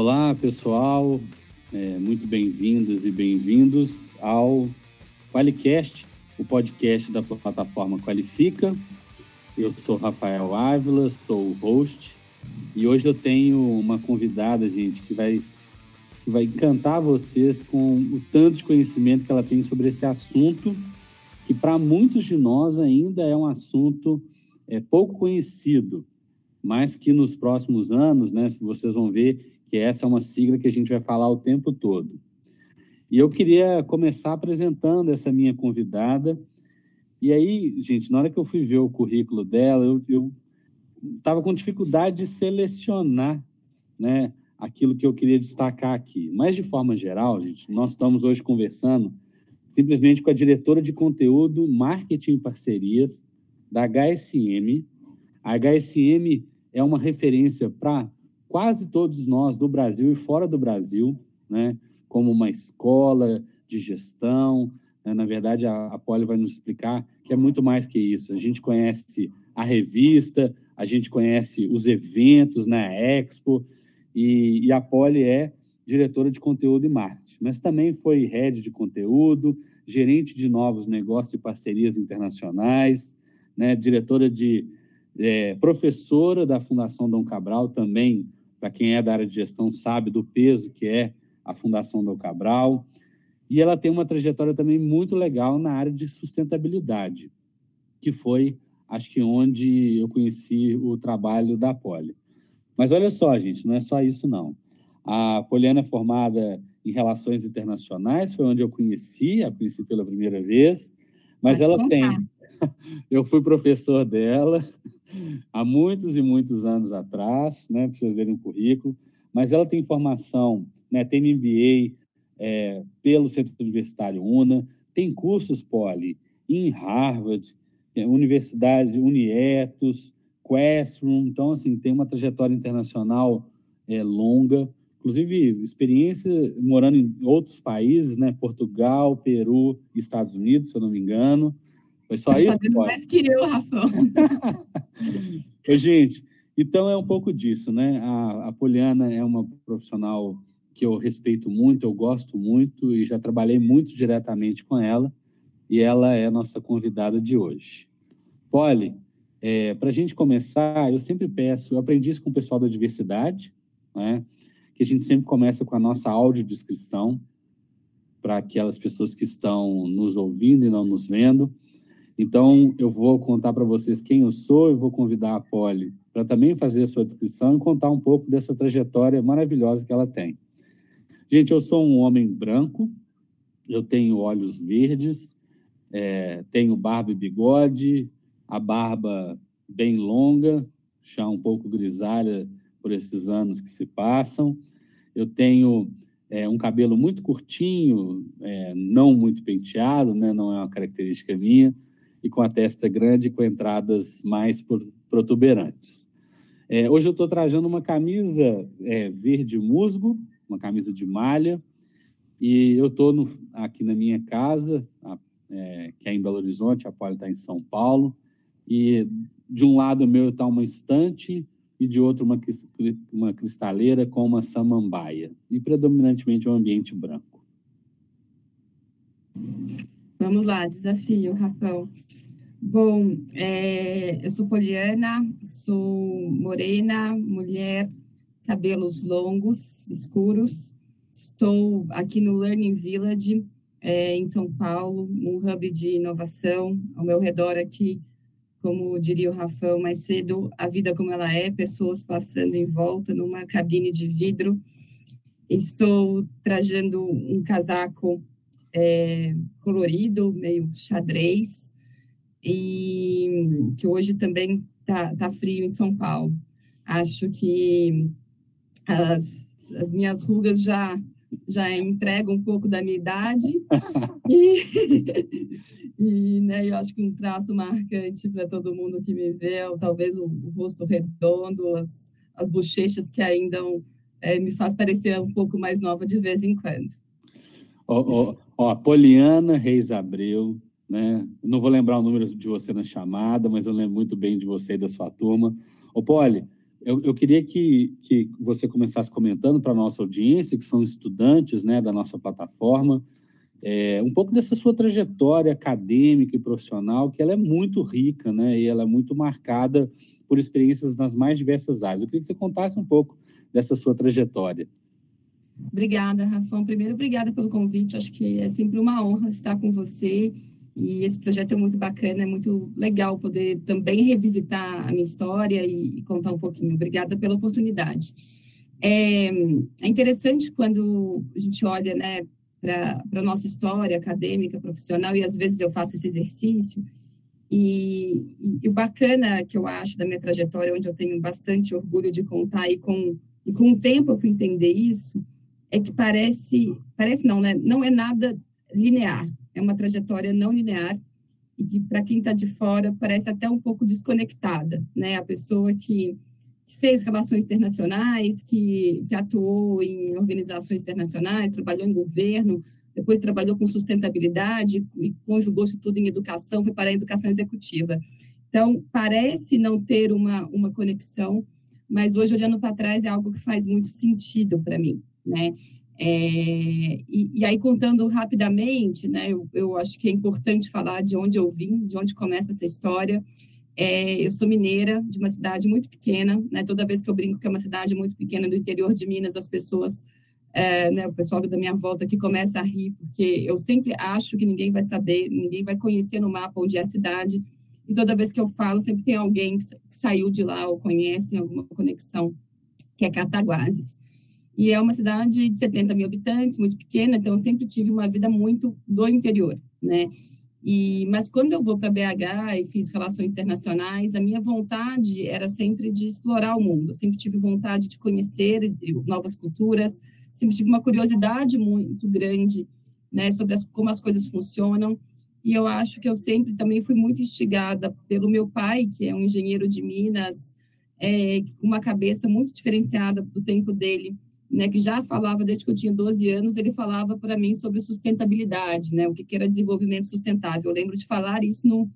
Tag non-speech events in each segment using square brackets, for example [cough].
Olá, pessoal. É, muito bem-vindas e bem-vindos ao Qualicast, o podcast da plataforma Qualifica. Eu sou Rafael Ávila, sou o host, e hoje eu tenho uma convidada, gente, que vai, que vai encantar vocês com o tanto de conhecimento que ela tem sobre esse assunto, que para muitos de nós ainda é um assunto é, pouco conhecido, mas que nos próximos anos, né, vocês vão ver que essa é uma sigla que a gente vai falar o tempo todo. E eu queria começar apresentando essa minha convidada. E aí, gente, na hora que eu fui ver o currículo dela, eu estava com dificuldade de selecionar né, aquilo que eu queria destacar aqui. Mas, de forma geral, gente, nós estamos hoje conversando simplesmente com a diretora de conteúdo, marketing e parcerias da HSM. A HSM é uma referência para quase todos nós do Brasil e fora do Brasil, né, como uma escola de gestão. Né, na verdade, a, a Poli vai nos explicar que é muito mais que isso. A gente conhece a revista, a gente conhece os eventos na né, Expo, e, e a Poli é diretora de conteúdo e marketing, mas também foi head de conteúdo, gerente de novos negócios e parcerias internacionais, né, diretora de é, professora da Fundação Dom Cabral, também para quem é da área de gestão sabe do peso que é a Fundação do Cabral. E ela tem uma trajetória também muito legal na área de sustentabilidade, que foi, acho que, onde eu conheci o trabalho da Poli. Mas olha só, gente, não é só isso, não. A Poliana é formada em Relações Internacionais, foi onde eu conheci, a princípio pela primeira vez, mas Pode ela contar. tem. [laughs] Eu fui professor dela, há muitos e muitos anos atrás, né, para vocês verem o currículo, mas ela tem formação, né, tem MBA é, pelo Centro Universitário UNA, tem cursos poli em Harvard, é, Universidade Unietos, Questroom, então, assim, tem uma trajetória internacional é, longa, inclusive experiência morando em outros países, né, Portugal, Peru, Estados Unidos, se eu não me engano, foi só tá isso? mais que eu, Rafa. [laughs] gente, então é um pouco disso, né? A, a Poliana é uma profissional que eu respeito muito, eu gosto muito e já trabalhei muito diretamente com ela e ela é nossa convidada de hoje. Poli, é, para a gente começar, eu sempre peço, eu aprendi isso com o pessoal da diversidade, né? que a gente sempre começa com a nossa audiodescrição para aquelas pessoas que estão nos ouvindo e não nos vendo. Então, eu vou contar para vocês quem eu sou e vou convidar a Polly para também fazer a sua descrição e contar um pouco dessa trajetória maravilhosa que ela tem. Gente, eu sou um homem branco, eu tenho olhos verdes, é, tenho barba e bigode, a barba bem longa, já um pouco grisalha por esses anos que se passam. Eu tenho é, um cabelo muito curtinho, é, não muito penteado, né, não é uma característica minha e com a testa grande com entradas mais protuberantes. É, hoje eu estou trajando uma camisa é, verde musgo, uma camisa de malha, e eu estou aqui na minha casa, a, é, que é em Belo Horizonte, a Poli está em São Paulo, e de um lado meu está uma estante e de outro uma, uma cristaleira com uma samambaia, e predominantemente um ambiente branco. Vamos lá, desafio, Rafael. Bom, é, eu sou Poliana, sou morena, mulher, cabelos longos, escuros. Estou aqui no Learning Village, é, em São Paulo, um hub de inovação. Ao meu redor aqui, como diria o Rafael mais cedo, a vida como ela é, pessoas passando em volta numa cabine de vidro. Estou trajando um casaco é, colorido, meio xadrez, e que hoje também tá, tá frio em São Paulo. Acho que as, as minhas rugas já já entregam um pouco da minha idade [laughs] e, [laughs] e né, eu acho que um traço marcante para todo mundo que me vê, ou talvez o, o rosto redondo, as, as bochechas que ainda é, me faz parecer um pouco mais nova de vez em quando. Ó, ó, Poliana Reis Abreu, né? Não vou lembrar o número de você na chamada, mas eu lembro muito bem de você e da sua turma. Ô, Poli, eu, eu queria que, que você começasse comentando para a nossa audiência, que são estudantes né, da nossa plataforma, é, um pouco dessa sua trajetória acadêmica e profissional, que ela é muito rica, né, e ela é muito marcada por experiências nas mais diversas áreas. Eu queria que você contasse um pouco dessa sua trajetória. Obrigada, Rafão. Primeiro, obrigada pelo convite. Acho que é sempre uma honra estar com você. E esse projeto é muito bacana, é muito legal poder também revisitar a minha história e, contar um pouquinho. Obrigada pela oportunidade. É, é interessante quando a gente olha né, para a nossa história acadêmica, profissional, e às vezes eu faço esse exercício. E, e, o bacana que eu acho da minha trajetória, onde eu tenho bastante orgulho de contar, e com, e com o tempo eu fui entender isso, é que parece, parece não, né? Não é nada linear, é uma trajetória não linear e que para quem está de fora parece até um pouco desconectada, né? A pessoa que fez relações internacionais, que, que atuou em organizações internacionais, trabalhou em governo, depois trabalhou com sustentabilidade e conjugou isso tudo em educação, foi para a educação executiva. Então, parece não ter uma, uma conexão, mas hoje, olhando para trás, é algo que faz muito sentido para mim né? É, e, e, aí, contando rapidamente, né, eu, eu, acho que é importante falar de onde eu vim, de onde começa essa história. É, eu sou mineira, de uma cidade muito pequena, né, toda vez que eu brinco que é uma cidade muito pequena do interior de Minas, as pessoas, é, né, o pessoal da minha volta aqui começa a rir, porque eu sempre acho que ninguém vai saber, ninguém vai conhecer no mapa onde é a cidade, e toda vez que eu falo, sempre tem alguém que saiu de lá ou conhece, tem alguma conexão, que é Cataguases. E é uma cidade de 70 mil habitantes, muito pequena, então eu sempre tive uma vida muito do interior, né? E, mas quando eu vou para BH e fiz relações internacionais, a minha vontade era sempre de explorar o mundo. Eu sempre tive vontade de conhecer novas culturas, sempre tive uma curiosidade muito grande, né, sobre as, como as coisas funcionam. E eu acho que eu sempre também fui muito instigada pelo meu pai, que é um engenheiro de Minas, é, com uma cabeça muito diferenciada do tempo dele né, que já falava desde que eu tinha 12 anos, ele falava para mim sobre sustentabilidade, né, o que, que era desenvolvimento sustentável. Eu lembro de falar isso no,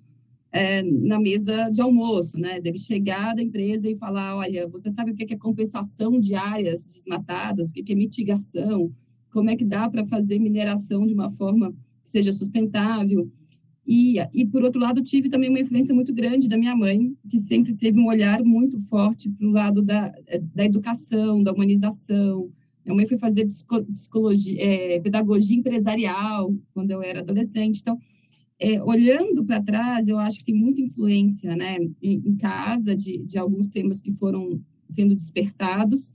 é, na mesa de almoço, né, dele chegar da empresa e falar, olha, você sabe o que é compensação de áreas desmatadas, o que é mitigação, como é que dá para fazer mineração de uma forma que seja sustentável. E, e, por outro lado, tive também uma influência muito grande da minha mãe, que sempre teve um olhar muito forte para o lado da, da educação, da humanização. Minha mãe foi fazer psicologia, é, pedagogia empresarial quando eu era adolescente. Então, é, olhando para trás, eu acho que tem muita influência né, em, em casa de, de alguns temas que foram sendo despertados.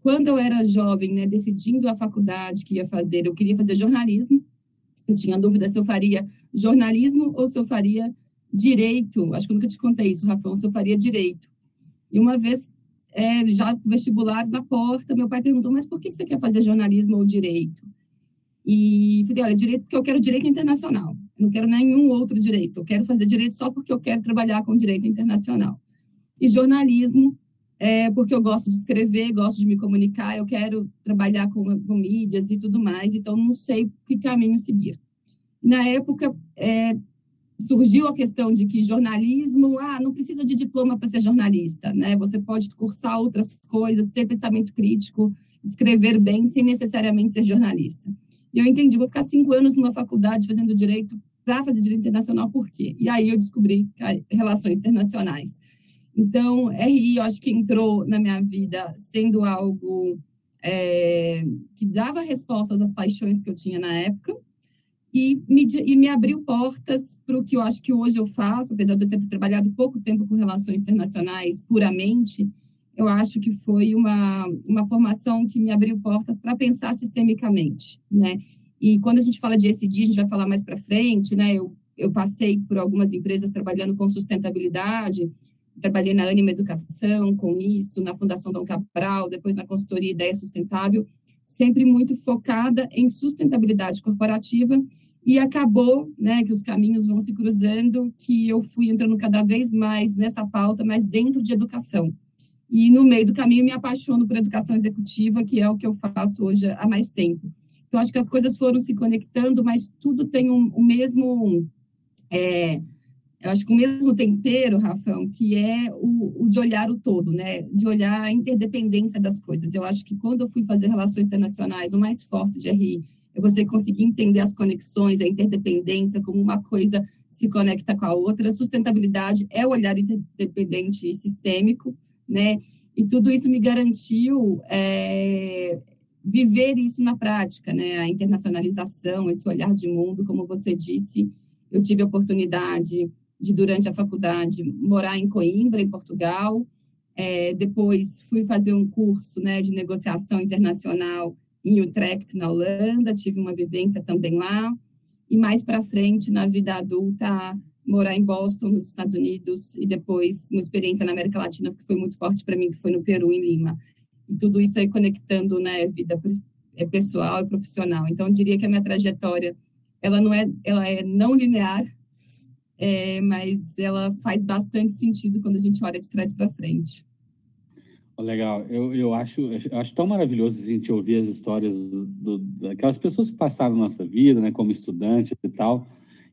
Quando eu era jovem, né, decidindo a faculdade que ia fazer, eu queria fazer jornalismo, eu tinha dúvida se eu faria jornalismo ou se eu faria direito. Acho que eu nunca te contei isso, Rafão, se eu faria direito. E uma vez, é, já vestibular na porta, meu pai perguntou, mas por que você quer fazer jornalismo ou direito? E falei, olha, direito porque eu quero direito internacional. Eu não quero nenhum outro direito. Eu quero fazer direito só porque eu quero trabalhar com direito internacional. E jornalismo é, porque eu gosto de escrever, gosto de me comunicar, eu quero trabalhar com, com mídias e tudo mais, então não sei que caminho seguir. Na época, é, surgiu a questão de que jornalismo, ah, não precisa de diploma para ser jornalista, né? Você pode cursar outras coisas, ter pensamento crítico, escrever bem, sem necessariamente ser jornalista. E eu entendi, vou ficar cinco anos numa faculdade fazendo direito para fazer direito internacional, por quê? E aí eu descobri relações internacionais. Então, RI, eu acho que entrou na minha vida sendo algo é, que dava respostas às paixões que eu tinha na época e me, e me abriu portas para o que eu acho que hoje eu faço, apesar de eu ter trabalhado pouco tempo com relações internacionais puramente, eu acho que foi uma, uma formação que me abriu portas para pensar sistemicamente, né? E quando a gente fala de ESG, a gente vai falar mais para frente, né? Eu, eu passei por algumas empresas trabalhando com sustentabilidade, trabalhei na Anima Educação com isso, na Fundação Dom Cabral, depois na consultoria Ideia Sustentável, sempre muito focada em sustentabilidade corporativa e acabou, né, que os caminhos vão se cruzando, que eu fui entrando cada vez mais nessa pauta, mas dentro de educação. E no meio do caminho me apaixono por educação executiva, que é o que eu faço hoje há mais tempo. Então acho que as coisas foram se conectando, mas tudo tem um, o mesmo é, eu acho que o mesmo tempero, Rafão, que é o, o, de olhar o todo, né? De olhar a interdependência das coisas. Eu acho que quando eu fui fazer relações internacionais, o mais forte de RI é você conseguir entender as conexões, a interdependência, como uma coisa se conecta com a outra. Sustentabilidade é o olhar interdependente e sistêmico, né? E tudo isso me garantiu é, viver isso na prática, né? A internacionalização, esse olhar de mundo, como você disse, eu tive a oportunidade de, durante a faculdade, morar em Coimbra, em Portugal. É, depois fui fazer um curso né, de negociação internacional em Utrecht, na Holanda, tive uma vivência também lá. E mais para frente, na vida adulta, morar em Boston, nos Estados Unidos, e depois uma experiência na América Latina que foi muito forte para mim, que foi no Peru, em Lima. E tudo isso aí conectando né, vida é, pessoal e profissional. Então, eu diria que a minha trajetória, ela não é, ela é não linear, é, mas ela faz bastante sentido quando a gente olha de trás para frente. Legal, eu, eu, acho, eu acho tão maravilhoso a gente ouvir as histórias do, daquelas pessoas que passaram na nossa vida, né, como estudante e tal,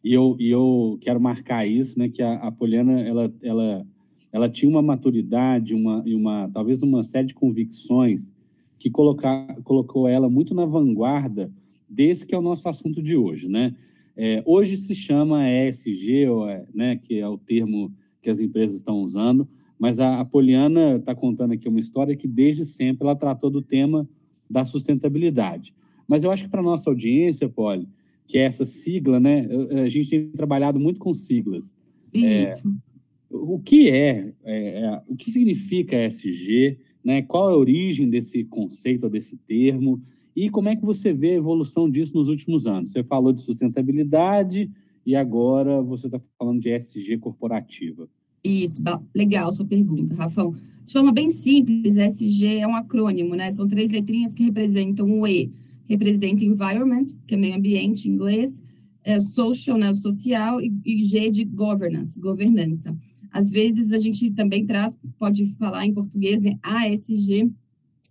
e eu, e eu quero marcar isso, né, que a, a Poliana, ela, ela, ela tinha uma maturidade, uma, e uma, talvez uma série de convicções que colocar, colocou ela muito na vanguarda desse que é o nosso assunto de hoje, né, é, hoje se chama ESG, é, né, que é o termo que as empresas estão usando, mas a, a Poliana está contando aqui uma história que desde sempre ela tratou do tema da sustentabilidade. Mas eu acho que para nossa audiência, Poli, que é essa sigla, né, a gente tem trabalhado muito com siglas. É, Isso. É, o que é, é, é, o que significa ESG, né? Qual é a origem desse conceito, desse termo? E como é que você vê a evolução disso nos últimos anos? Você falou de sustentabilidade e agora você está falando de ESG corporativa. Isso, legal sua pergunta, Rafão. De forma bem simples, ESG é um acrônimo, né? São três letrinhas que representam o E. Representa environment, que é meio ambiente em inglês, é social, né, social, e, G de governance, governança. Às vezes a gente também traz, pode falar em português, né, ASG,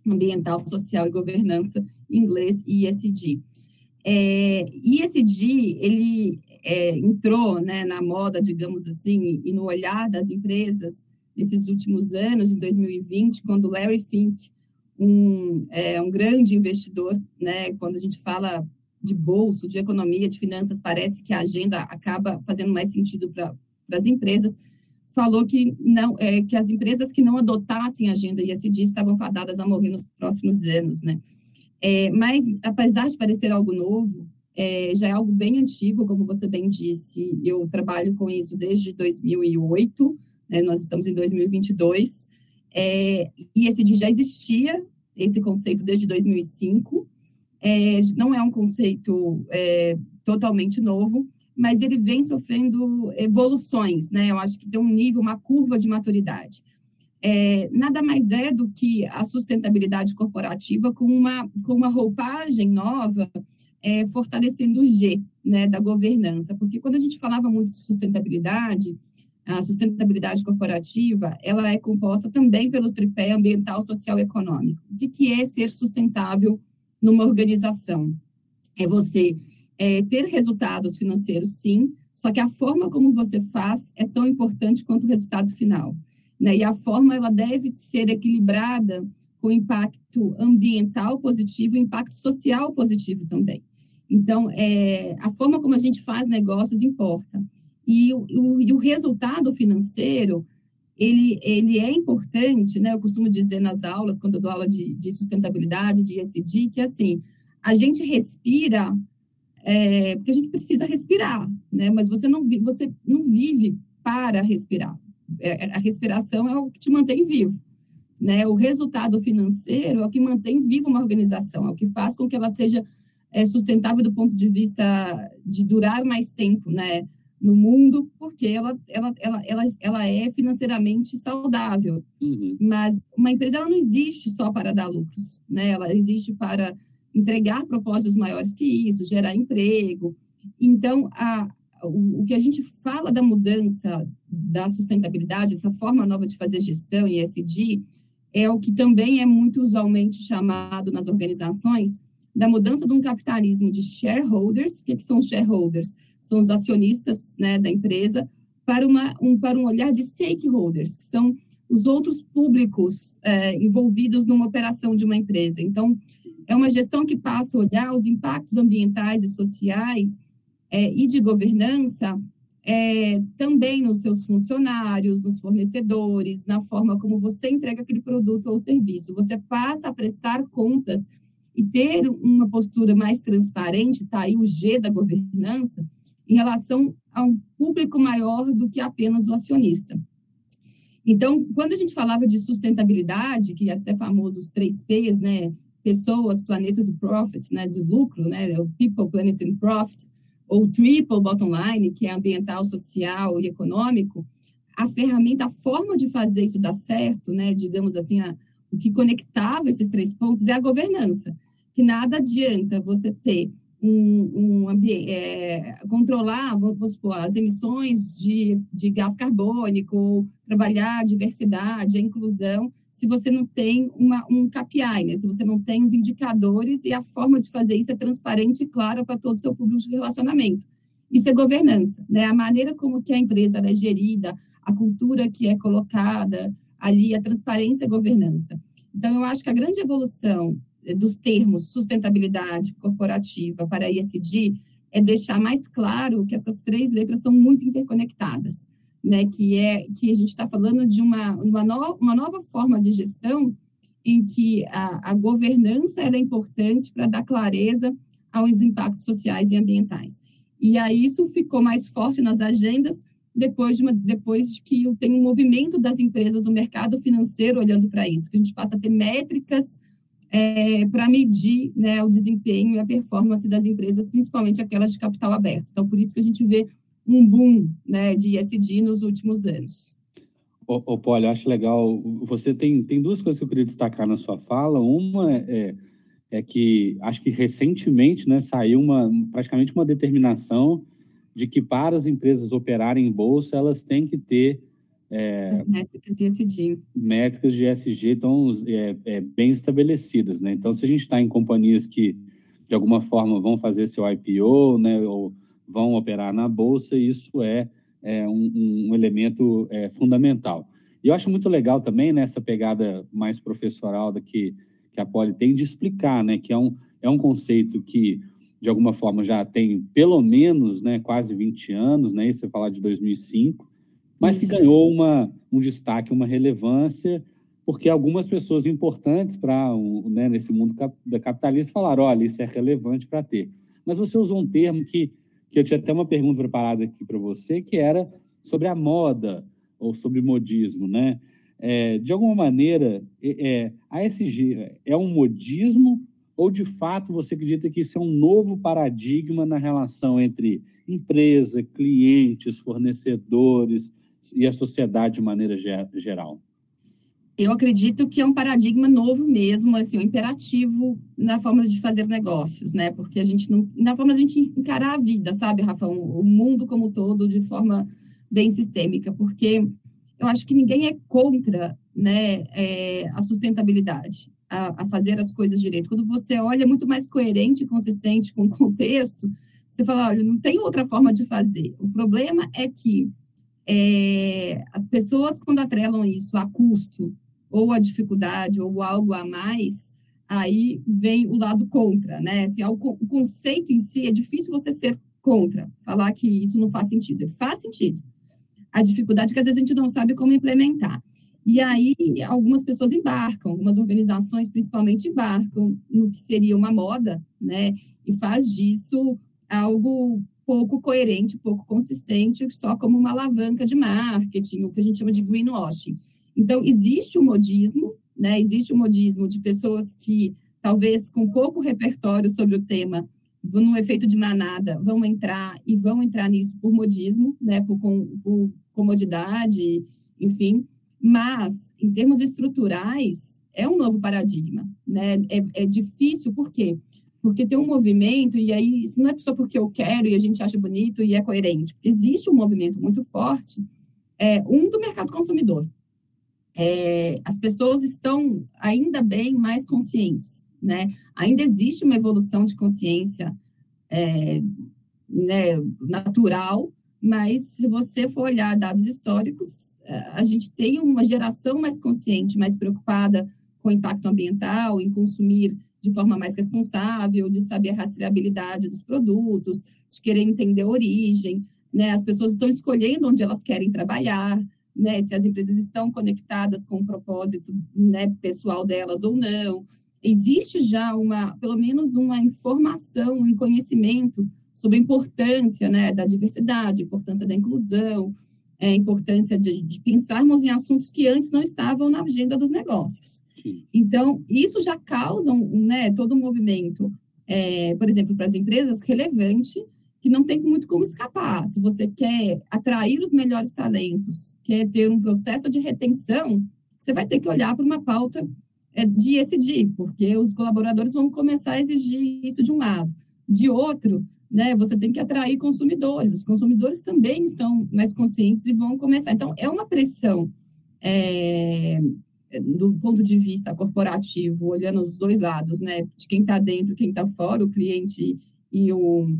ambiental, social e governança, inglês ESG. É, ESG, ele é, entrou né, na moda, digamos assim, e no olhar das empresas nesses últimos anos, em 2020, quando Larry Fink, um, é, um grande investidor, né, quando a gente fala de bolso, de economia, de finanças, parece que a agenda acaba fazendo mais sentido para as empresas, falou que não é, que as empresas que não adotassem a agenda ISD estavam fadadas a morrer nos próximos anos, né? É, mas, apesar de parecer algo novo, é, já é algo bem antigo, como você bem disse. Eu trabalho com isso desde 2008, né, nós estamos em 2022, é, e esse já existia, esse conceito desde 2005. É, não é um conceito é, totalmente novo, mas ele vem sofrendo evoluções, né? Eu acho que tem um nível, uma curva de maturidade. É, nada mais é do que a sustentabilidade corporativa com uma, com uma roupagem nova, é, fortalecendo o G né, da governança. Porque quando a gente falava muito de sustentabilidade, a sustentabilidade corporativa, ela é composta também pelo tripé ambiental, social e econômico. O que, que é ser sustentável numa organização? É você é, ter resultados financeiros, sim, só que a forma como você faz é tão importante quanto o resultado final. Né? E a forma ela deve ser equilibrada com impacto ambiental positivo impacto social positivo também. Então, é, a forma como a gente faz negócios importa. E o, e o resultado financeiro, ele, ele é importante, né? Eu costumo dizer nas aulas, quando eu dou aula de, de sustentabilidade, de ESG, que assim, a gente respira é, porque a gente precisa respirar, né? Mas você não, você não vive para respirar. É, a respiração é o que te mantém vivo. Né? O resultado financeiro é o que mantém viva uma organização, é o que faz com que ela seja é, sustentável do ponto de vista de durar mais tempo né, no mundo, porque ela, ela, ela, ela, ela é financeiramente saudável. Uhum. Mas uma empresa ela não existe só para dar lucros, né? ela existe para entregar propósitos maiores que isso, gerar emprego. Então, a, o, que a gente fala da mudança da sustentabilidade, essa forma nova de fazer gestão e ESG, é o que também é muito usualmente chamado nas organizações da mudança de um capitalismo de shareholders. Que, que são os shareholders? São os acionistas né, da empresa para, uma, um, para um olhar de stakeholders, que são os outros públicos é, envolvidos numa operação de uma empresa. Então, é uma gestão que passa a olhar os impactos ambientais e sociais é, e de governança é, também nos seus funcionários, nos fornecedores, na forma como você entrega aquele produto ou serviço. Você passa a prestar contas e ter uma postura mais transparente, está aí o G da governança, em relação a um público maior do que apenas o acionista. Então, quando a gente falava de sustentabilidade, que é até famoso os três P's, né? Pessoas, planetas e profit, né? De lucro, né? O people, planet and profit, ou triple bottom line, que é ambiental, social e econômico, a ferramenta, a forma de fazer isso dar certo, né? Digamos assim, a, o que conectava esses três pontos é a governança. Que nada adianta você ter um, um ambiente, é, controlar, vamos supor, as emissões de, de gás carbônico, trabalhar a diversidade, a inclusão, se você não tem uma, um KPI, né? se você não tem os indicadores e a forma de fazer isso é transparente e clara para todo o seu público de relacionamento. Isso é governança, né? a maneira como que a empresa é gerida, a cultura que é colocada ali, a transparência e governança. Então, eu acho que a grande evolução dos termos sustentabilidade corporativa para ISD é deixar mais claro que essas três letras são muito interconectadas, né? Que é que a gente está falando de uma, uma, no, uma nova forma de gestão em que a, a governança é importante para dar clareza aos impactos sociais e ambientais. E aí isso ficou mais forte nas agendas depois de, uma, depois de que tem um movimento das empresas, do mercado financeiro olhando para isso, que a gente passa a ter métricas é, para medir né, o desempenho e a performance das empresas, principalmente aquelas de capital aberto. Então, por isso que a gente vê um boom né, de ISD nos últimos anos. Ô, ô Poli, acho legal. Você tem, tem duas coisas que eu queria destacar na sua fala. Uma é, é, é que acho que recentemente né, saiu uma, praticamente uma determinação de que para as empresas operarem em bolsa, elas têm que ter é, métricas de ESG. Métricas de ESG estão é, é, bem estabelecidas, né? Então, se a gente está em companhias que, de alguma forma, vão fazer seu IPO, né, ou vão operar na Bolsa, isso é, é um, um, elemento é, fundamental. E eu acho muito legal também, né, essa pegada mais professoral da que, que a Poli tem de explicar, né, que é um, é um conceito que, de alguma forma, já tem pelo menos né, quase 20 anos, né, e você falar de 2005, mas que ganhou uma, um destaque, uma relevância, porque algumas pessoas importantes para né, nesse mundo da capitalista falaram, olha, isso é relevante para ter. Mas você usou um termo que, que eu tinha até uma pergunta preparada aqui para você, que era sobre a moda, ou sobre modismo, né? É, de alguma maneira, é, a ESG é um modismo ou, de fato, você acredita que isso é um novo paradigma na relação entre empresa, clientes, fornecedores, e a sociedade de maneira geral? Eu acredito que é um paradigma novo mesmo, assim, um imperativo na forma de fazer negócios, né? Porque a gente não, na forma de a gente encarar a vida, sabe, Rafa, o mundo como um todo de forma bem sistêmica, porque eu acho que ninguém é contra, né, é, a sustentabilidade, a, a, fazer as coisas direito. Quando você olha é muito mais coerente e consistente com o contexto, você fala, olha, não tem outra forma de fazer. O problema é que é, as pessoas, quando atrelam isso a custo, ou a dificuldade, ou algo a mais, aí vem o lado contra, né? Assim, o conceito em si é difícil você ser contra, falar que isso não faz sentido. Faz sentido. A dificuldade é que às vezes a gente não sabe como implementar. E aí algumas pessoas embarcam, algumas organizações principalmente embarcam no que seria uma moda, né? E faz disso algo pouco coerente, pouco consistente, só como uma alavanca de marketing, o que a gente chama de greenwashing. Então, existe o modismo, né? Existe o modismo de pessoas que, talvez com pouco repertório sobre o tema, no efeito de manada, vão entrar e vão entrar nisso por modismo, né? Por, por comodidade, enfim. Mas, em termos estruturais, é um novo paradigma, né? É, é difícil, por quê? porque tem um movimento, e aí isso não é só porque eu quero e a gente acha bonito e é coerente, existe um movimento muito forte, é, um do mercado consumidor. É, as pessoas estão ainda bem mais conscientes, né? Ainda existe uma evolução de consciência é, né, natural, mas se você for olhar dados históricos, é, a gente tem uma geração mais consciente, mais preocupada com o impacto ambiental, em consumir de forma mais responsável, de saber a rastreabilidade dos produtos, de querer entender a origem, né? As pessoas estão escolhendo onde elas querem trabalhar, né? Se as empresas estão conectadas com o propósito, né, pessoal delas ou não. Existe já uma, pelo menos uma informação, um conhecimento sobre a importância, né, da diversidade, importância da inclusão, é, a importância de, de pensarmos em assuntos que antes não estavam na agenda dos negócios. Então, isso já causa né, todo um movimento, é, por exemplo, para as empresas, relevante, que não tem muito como escapar. Se você quer atrair os melhores talentos, quer ter um processo de retenção, você vai ter que olhar para uma pauta é, de ESG, porque os colaboradores vão começar a exigir isso de um lado. De outro, né, você tem que atrair consumidores. Os consumidores também estão mais conscientes e vão começar. Então, é uma pressão é, do ponto de vista corporativo, olhando os dois lados, né, de quem está dentro, quem está fora, o cliente e o,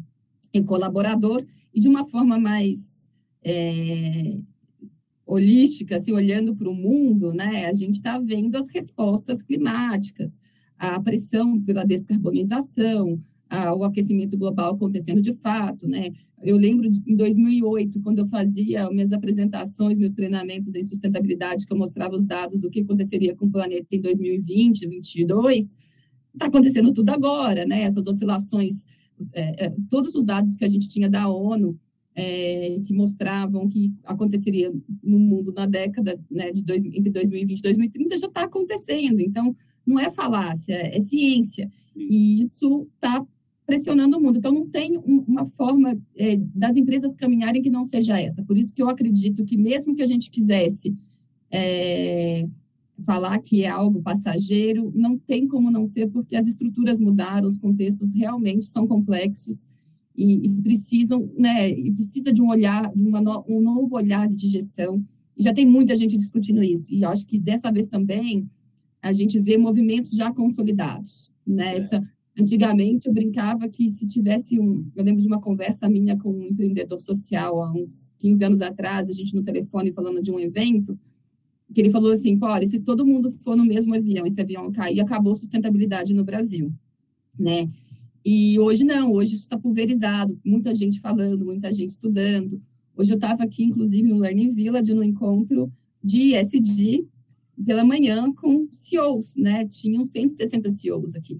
e o, colaborador, e de uma forma mais é, holística, assim, olhando para o mundo, né, a gente está vendo as respostas climáticas, a pressão pela descarbonização, o aquecimento global acontecendo de fato, né? Eu lembro de, em 2008, quando eu fazia minhas apresentações, meus treinamentos em sustentabilidade, que eu mostrava os dados do que aconteceria com o planeta em 2020, 2022, está acontecendo tudo agora, né? Essas oscilações, é, é, todos os dados que a gente tinha da ONU, é, que mostravam que aconteceria no mundo na década né, de dois, entre 2020 e 2030 já está acontecendo. Então, não é falácia, é ciência. E isso está pressionando o mundo. Então, não tem uma forma é, das empresas caminharem que não seja essa. Por isso que eu acredito que, mesmo que a gente quisesse é, falar que é algo passageiro, não tem como não ser, porque as estruturas mudaram, os contextos realmente são complexos e, e precisam, né, e precisa de um olhar, de uma no, um novo olhar de gestão. E já tem muita gente discutindo isso. E acho que dessa vez também a gente vê movimentos já consolidados. Né? Essa, Antigamente, eu brincava que se tivesse um. Eu lembro de uma conversa minha com um empreendedor social há uns 15 anos atrás, a gente no telefone falando de um evento, que ele falou assim: pô, se todo mundo for no mesmo avião, esse avião cair, acabou a sustentabilidade no Brasil. Né? E hoje não, hoje isso está pulverizado, muita gente falando, muita gente estudando. Hoje eu estava aqui, inclusive, no Learning Village, no encontro de ESG, pela manhã, com CEOs, né? Tinham 160 CEOs aqui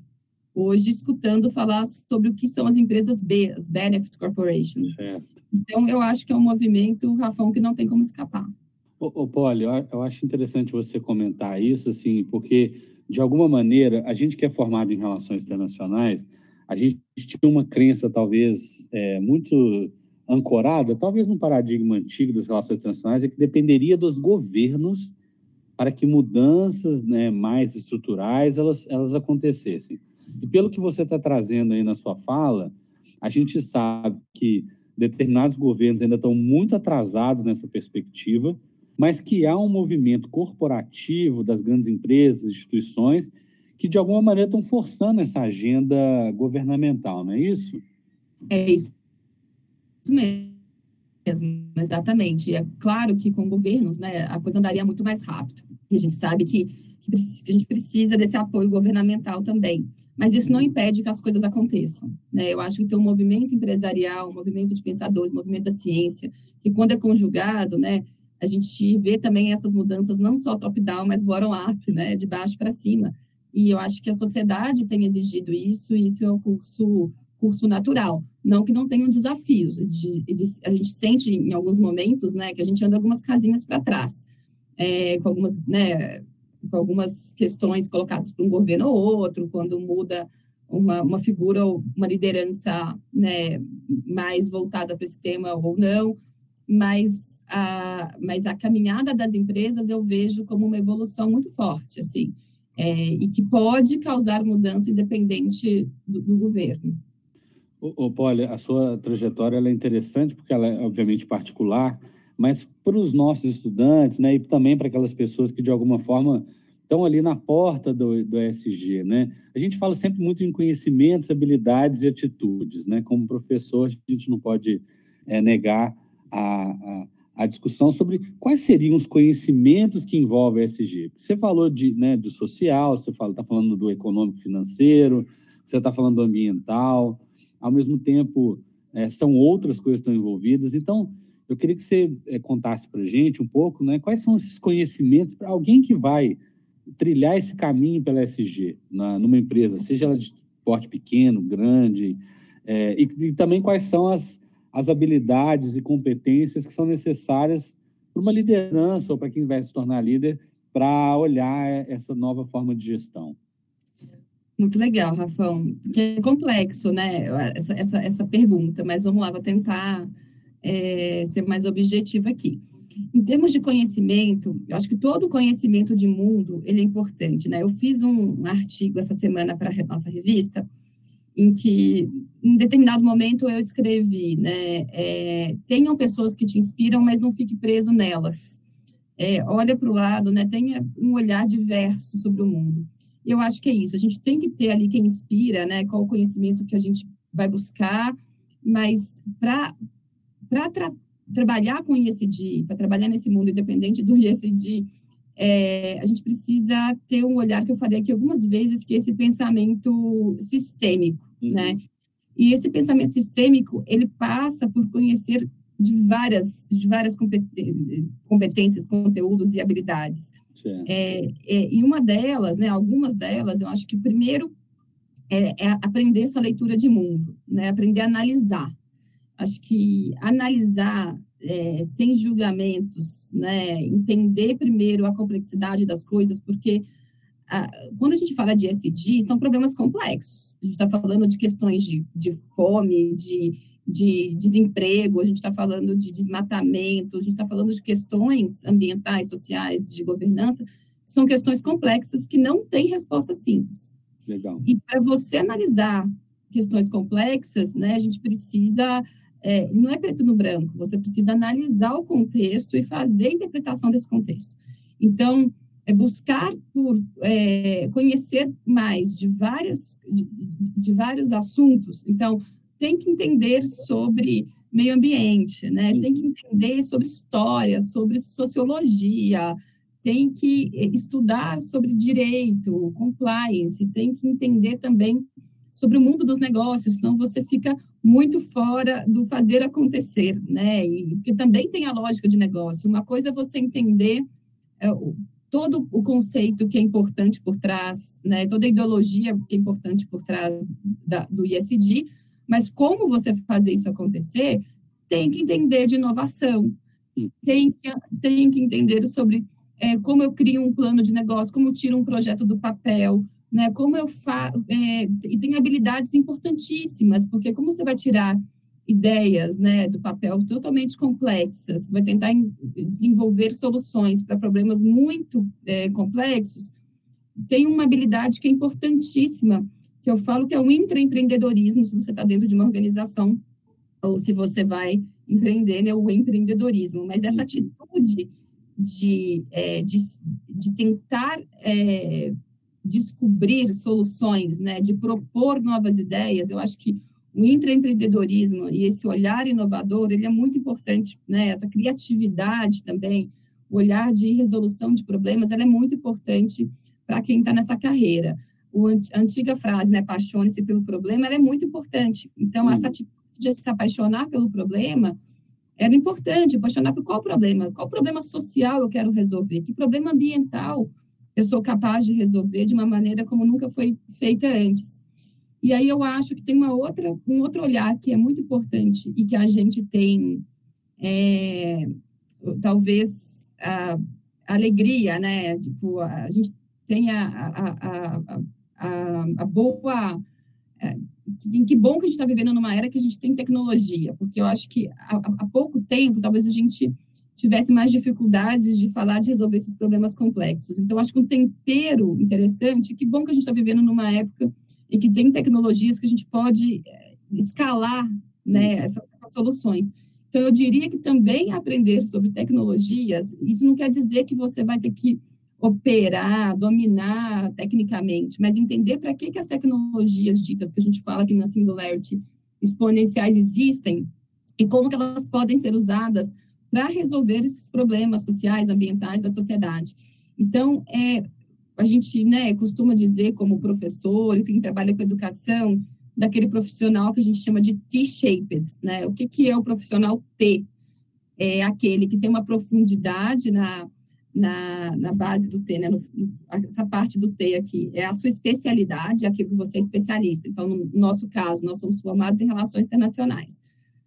hoje escutando falar sobre o que são as empresas B, as Benefit Corporations. Certo. Então, eu acho que é um movimento, Rafão, que não tem como escapar. Ô, Poli, eu acho interessante você comentar isso, assim, porque, de alguma maneira, a gente que é formado em relações internacionais, a gente tinha uma crença, talvez, é, muito ancorada, talvez num paradigma antigo das relações internacionais, é que dependeria dos governos para que mudanças né, mais estruturais elas, elas acontecessem. E pelo que você está trazendo aí na sua fala, a gente sabe que determinados governos ainda estão muito atrasados nessa perspectiva, mas que há um movimento corporativo das grandes empresas, instituições, que de alguma maneira estão forçando essa agenda governamental, não é isso? É isso mesmo, exatamente. É claro que com governos, né, a coisa andaria muito mais rápido. E a gente sabe que, que a gente precisa desse apoio governamental também mas isso não impede que as coisas aconteçam. Né? Eu acho que tem um movimento empresarial, um movimento de pensadores, um movimento da ciência, que quando é conjugado, né, a gente vê também essas mudanças não só top-down, mas bottom-up, né, de baixo para cima. E eu acho que a sociedade tem exigido isso, e isso é o curso, curso natural. Não que não tenham desafios, a gente sente em alguns momentos né, que a gente anda algumas casinhas para trás, é, com algumas né, com algumas questões colocadas por um governo ou outro, quando muda uma, uma figura ou uma liderança né, mais voltada para esse tema ou não, mas a, mas a caminhada das empresas eu vejo como uma evolução muito forte, assim, é, e que pode causar mudança independente do, do governo. Ô, Polly, a sua trajetória é interessante porque ela é obviamente particular, mas para os nossos estudantes, né, e também para aquelas pessoas que de alguma forma estão ali na porta do, do ESG, né? A gente fala sempre muito em conhecimentos, habilidades e atitudes, né? Como professor, a gente não pode é, negar a, a, a, discussão sobre quais seriam os conhecimentos que envolvem a ESG. Você falou de, né, do social, você está falando do econômico financeiro, você está falando do ambiental, ao mesmo tempo é, são outras coisas que estão envolvidas. Então, eu queria que você é, contasse para a gente um pouco né, quais são esses conhecimentos para alguém que vai trilhar esse caminho pela SG na, numa empresa, seja ela de porte pequeno, grande, é, e, e, também quais são as, as habilidades e competências que são necessárias para uma liderança ou para quem vai se tornar líder para olhar essa nova forma de gestão. Muito legal, Rafão. É complexo, né, essa, essa, essa pergunta, mas vamos lá, vou tentar é, ser mais objetiva aqui. Em termos de conhecimento, eu acho que todo conhecimento de mundo ele é importante, né? Eu fiz um artigo essa semana para a nossa revista, em que, em determinado momento, eu escrevi, né? É, tenham pessoas que te inspiram, mas não fique preso nelas. É, olha para o lado, né? Tenha um olhar diverso sobre o mundo. E eu acho que é isso. A gente tem que ter ali quem inspira, né? Qual o conhecimento que a gente vai buscar, mas para tra trabalhar com ISD, para trabalhar nesse mundo independente do ISD, é, a gente precisa ter um olhar que eu falei aqui algumas vezes, que é esse pensamento sistêmico, uhum. né? E esse pensamento sistêmico, ele passa por conhecer de várias, de várias competências, conteúdos e habilidades. É, é, e uma delas, né, algumas delas, eu acho que primeiro é, é aprender essa leitura de mundo, né, aprender a analisar, acho que analisar é, sem julgamentos, né, entender primeiro a complexidade das coisas, porque a, quando a gente fala de SD, são problemas complexos. A gente está falando de questões de, de fome, de, de desemprego, a gente está falando de desmatamento, a gente está falando de questões ambientais, sociais, de governança, são questões complexas que não têm resposta simples. Legal. E para você analisar questões complexas, né, a gente precisa é, não é preto no branco, você precisa analisar o contexto e fazer a interpretação desse contexto. Então, é buscar por é, conhecer mais de, várias, de, de, vários assuntos. Então, tem que entender sobre meio ambiente, né? tem que entender sobre história, sobre sociologia, tem que é, estudar sobre direito, compliance, tem que entender também sobre o mundo dos negócios, senão você fica muito fora do fazer acontecer, né? E que também tem a lógica de negócio. Uma coisa é você entender é, todo o conceito que é importante por trás, né? Toda a ideologia que é importante por trás da, do ISD, mas como você fazer isso acontecer, tem que entender de inovação, tem que, tem que entender sobre é, como eu crio um plano de negócio, como eu tiro um projeto do papel, né? Como eu faço, é, e tem habilidades importantíssimas, porque como você vai tirar ideias, né, do papel totalmente complexas, vai tentar desenvolver soluções para problemas muito é, complexos, tem uma habilidade que é importantíssima, que eu falo que é o intraempreendedorismo, se você está dentro de uma organização ou se você vai empreender, né, o empreendedorismo. Mas essa atitude de, é, de, de tentar é, descobrir soluções, né, de propor novas ideias, eu acho que o intraempreendedorismo e esse olhar inovador, ele é muito importante, né, essa criatividade também, o olhar de resolução de problemas, ela é muito importante para quem está nessa carreira. O, a antiga frase, né, apaixone-se pelo problema, ela é muito importante. Então, essa atitude de se apaixonar pelo problema, era importante, apaixonar por qual problema? Qual problema social eu quero resolver? Que problema ambiental eu sou capaz de resolver de uma maneira como nunca foi feita antes. E aí eu acho que tem uma outra, um outro olhar que é muito importante e que a gente tem, é, talvez, a, a, alegria, né? Tipo, a, gente tem a, a, a, a boa... É, que bom que a gente está vivendo numa era que a gente tem tecnologia, porque eu acho que há pouco tempo, talvez a gente tivesse mais dificuldades de falar, de resolver esses problemas complexos. Então, acho que um tempero interessante, que bom que a gente está vivendo numa época em que tem tecnologias que a gente pode eh, escalar né, essas, essas soluções. Então, eu diria que também aprender sobre tecnologias, isso não quer dizer que você vai ter que operar, dominar tecnicamente, mas entender para que, que as tecnologias ditas que a gente fala aqui na Singularity exponenciais existem e como que elas podem ser usadas para resolver esses problemas sociais, ambientais da sociedade. Então, é, a gente né, costuma dizer, como professor e quem trabalha com educação, daquele profissional que a gente chama de T-shaped. Né? O que, que é o profissional T? É aquele que tem uma profundidade na, na, na base do T, né? No, essa parte do T aqui. É a sua especialidade, é aquilo que você é especialista. Então, no nosso caso, nós somos formados em relações internacionais.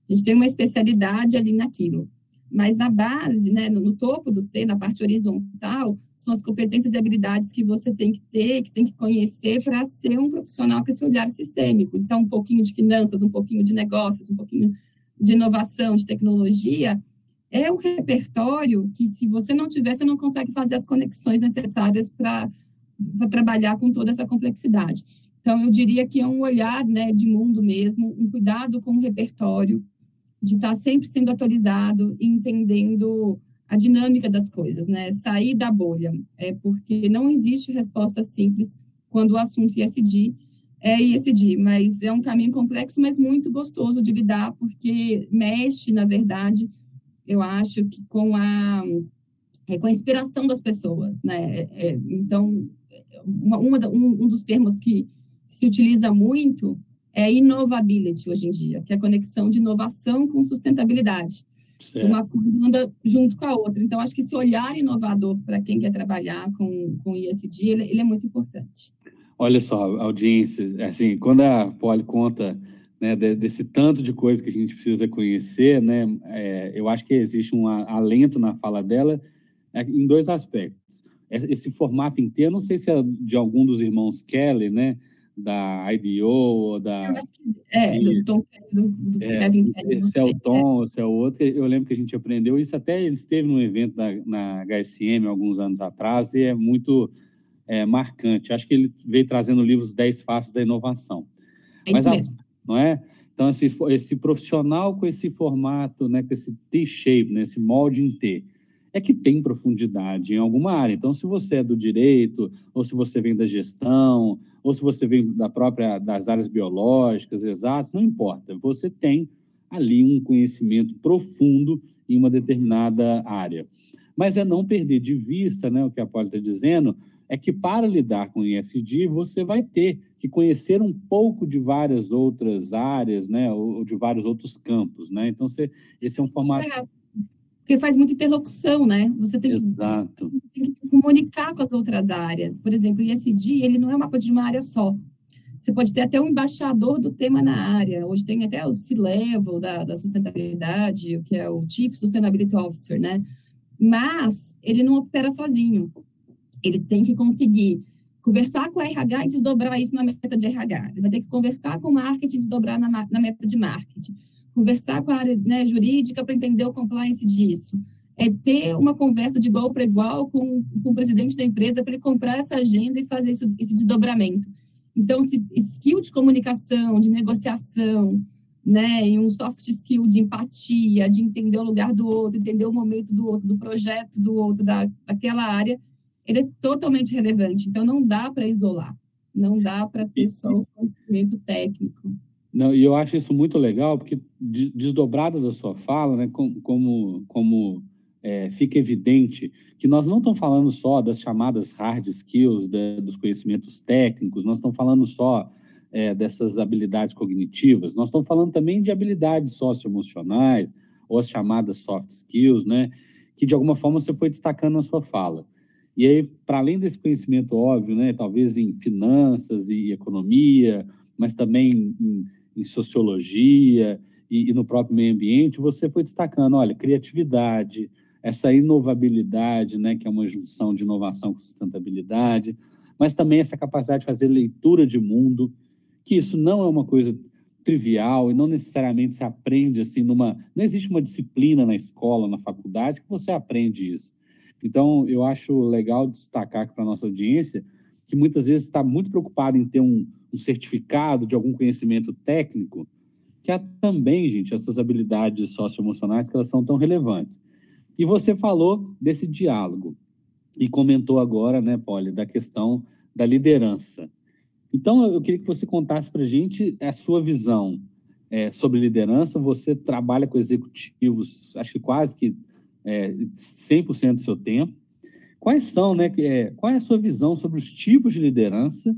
A gente tem uma especialidade ali naquilo. Mas na base, né, no, no, topo do T, na parte horizontal, são as competências e habilidades que você tem que ter, que tem que conhecer para ser um profissional com esse olhar sistêmico. Então, um pouquinho de finanças, um pouquinho de negócios, um pouquinho de inovação, de tecnologia, é um repertório que, se você não tiver, você não consegue fazer as conexões necessárias para trabalhar com toda essa complexidade. Então, eu diria que é um olhar né, de mundo mesmo, um cuidado com o repertório, de estar tá sempre sendo atualizado e entendendo a dinâmica das coisas, né? Sair da bolha, é porque não existe resposta simples quando o assunto ISD é ISD, mas é um caminho complexo, mas muito gostoso de lidar, porque mexe, na verdade, eu acho que com a, é, com a inspiração das pessoas, né? É, então, uma, uma, um, um dos termos que se utiliza muito é innovability hoje em dia, que é a conexão de inovação com sustentabilidade. Certo. Uma coisa anda junto com a outra. Então, acho que esse olhar inovador para quem quer trabalhar com, com ISD, ele, ele é muito importante. Olha só, audiência, assim, quando a Poli conta né, desse tanto de coisa que a gente precisa conhecer, né, é, eu acho que existe um alento na fala dela é, em dois aspectos. Esse formato inteiro, não sei se é de algum dos irmãos Kelly, né, da IDO ou da. É, do Tom do, do é, Kevin Se é o Tom, se é o outro. Eu lembro que a gente aprendeu isso até ele esteve num evento da, na HSM alguns anos atrás e é muito é, marcante. Acho que ele veio trazendo livros 10 Faces da Inovação. É Mas, isso mesmo. não é? Então, esse, esse profissional com esse formato, né, com esse T-shape, né, esse molde em T, é que tem profundidade em alguma área. Então, se você é do direito, ou se você vem da gestão, ou se você vem da própria das áreas biológicas, exatas, não importa. Você tem ali um conhecimento profundo em uma determinada área. Mas é não perder de vista, né, o que a Paula está dizendo, é que para lidar com o ISD, você vai ter que conhecer um pouco de várias outras áreas, né, ou de vários outros campos, né? Então, você, esse é um formato é porque faz muita interlocução, né? Você tem, Exato. Que, tem que comunicar com as outras áreas. Por exemplo, o ISD, ele não é uma coisa de uma área só. Você pode ter até um embaixador do tema na área. Hoje tem até o C-Level da, da sustentabilidade, que é o Chief Sustainability Officer, né? Mas ele não opera sozinho. Ele tem que conseguir conversar com o RH e desdobrar isso na meta de RH. Ele vai ter que conversar com o marketing e desdobrar na, na meta de marketing conversar com a área né, jurídica para entender o compliance disso. É ter uma conversa de igual para igual com, com o presidente da empresa para ele comprar essa agenda e fazer isso, esse desdobramento. Então, se skill de comunicação, de negociação, né, e um soft skill de empatia, de entender o lugar do outro, entender o momento do outro, do projeto do outro, da, daquela área, ele é totalmente relevante. Então, não dá para isolar, não dá para ter só o conhecimento técnico. Não, e eu acho isso muito legal, porque desdobrada da sua fala, né, como, como, é, fica evidente que nós não estamos falando só das chamadas hard skills, de, dos conhecimentos técnicos, nós estamos falando só é, dessas habilidades cognitivas, nós estamos falando também de habilidades socioemocionais, ou as chamadas soft skills, né, que de alguma forma você foi destacando na sua fala. E aí, para além desse conhecimento óbvio, né, talvez em finanças e economia, mas também em em sociologia e, e no próprio meio ambiente, você foi destacando, olha, criatividade, essa inovabilidade, né, que é uma junção de inovação com sustentabilidade, mas também essa capacidade de fazer leitura de mundo, que isso não é uma coisa trivial e não necessariamente se aprende assim numa, não existe uma disciplina na escola, na faculdade que você aprende isso. Então, eu acho legal destacar para a nossa audiência que muitas vezes está muito preocupado em ter um, um certificado de algum conhecimento técnico, que há também, gente, essas habilidades socioemocionais que elas são tão relevantes. E você falou desse diálogo e comentou agora, né, Polly, da questão da liderança. Então, eu queria que você contasse para a gente a sua visão é, sobre liderança, você trabalha com executivos, acho que quase que é, 100% do seu tempo. Quais são, né? É, qual é a sua visão sobre os tipos de liderança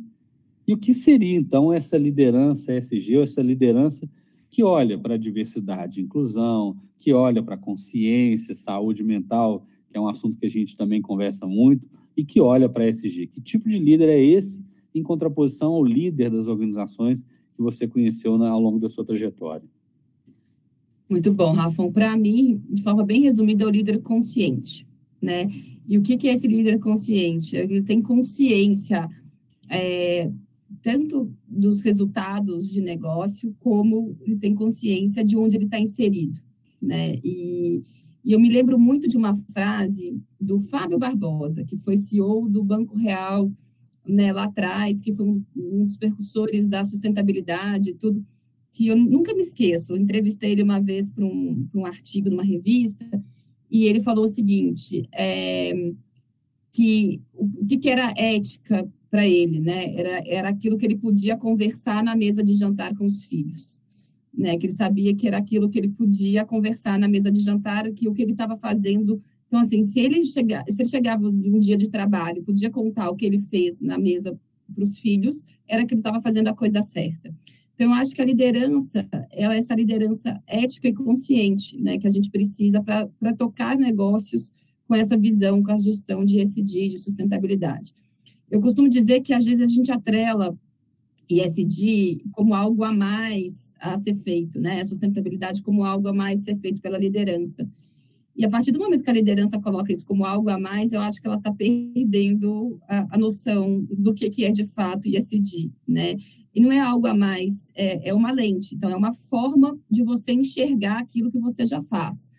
e o que seria, então, essa liderança SG, ou essa liderança que olha para a diversidade e inclusão, que olha para a consciência, saúde mental, que é um assunto que a gente também conversa muito, e que olha para a SG. Que tipo de líder é esse, em contraposição ao líder das organizações que você conheceu na, ao longo da sua trajetória? Muito bom, Rafa. Para mim, de forma bem resumida, é o líder consciente, né? E o que, que é esse líder consciente? Ele tem consciência é, tanto dos resultados de negócio, como ele tem consciência de onde ele está inserido, né? E, e, eu me lembro muito de uma frase do Fábio Barbosa, que foi CEO do Banco Real, né, lá atrás, que foi um, um dos percussores da sustentabilidade e tudo, que eu nunca me esqueço. Eu entrevistei ele uma vez para um, um artigo numa revista, e ele falou o seguinte, é, que o que, que era ética para ele, né? Era, era aquilo que ele podia conversar na mesa de jantar com os filhos, né? Que ele sabia que era aquilo que ele podia conversar na mesa de jantar, que o que ele estava fazendo. Então, assim, se ele, chega, se ele chegava de um dia de trabalho, podia contar o que ele fez na mesa para os filhos, era que ele estava fazendo a coisa certa. Então, eu acho que a liderança, ela é essa liderança ética e consciente, né? Que a gente precisa para tocar negócios com essa visão, com a gestão de ESG, de sustentabilidade. Eu costumo dizer que às vezes a gente atrela ISD como algo a mais a ser feito, né? A sustentabilidade como algo a mais a ser feito pela liderança. E a partir do momento que a liderança coloca isso como algo a mais, eu acho que ela está perdendo a, a, noção do que, que é de fato ISD, né? E não é algo a mais, é, é uma lente. Então, é uma forma de você enxergar aquilo que você já faz.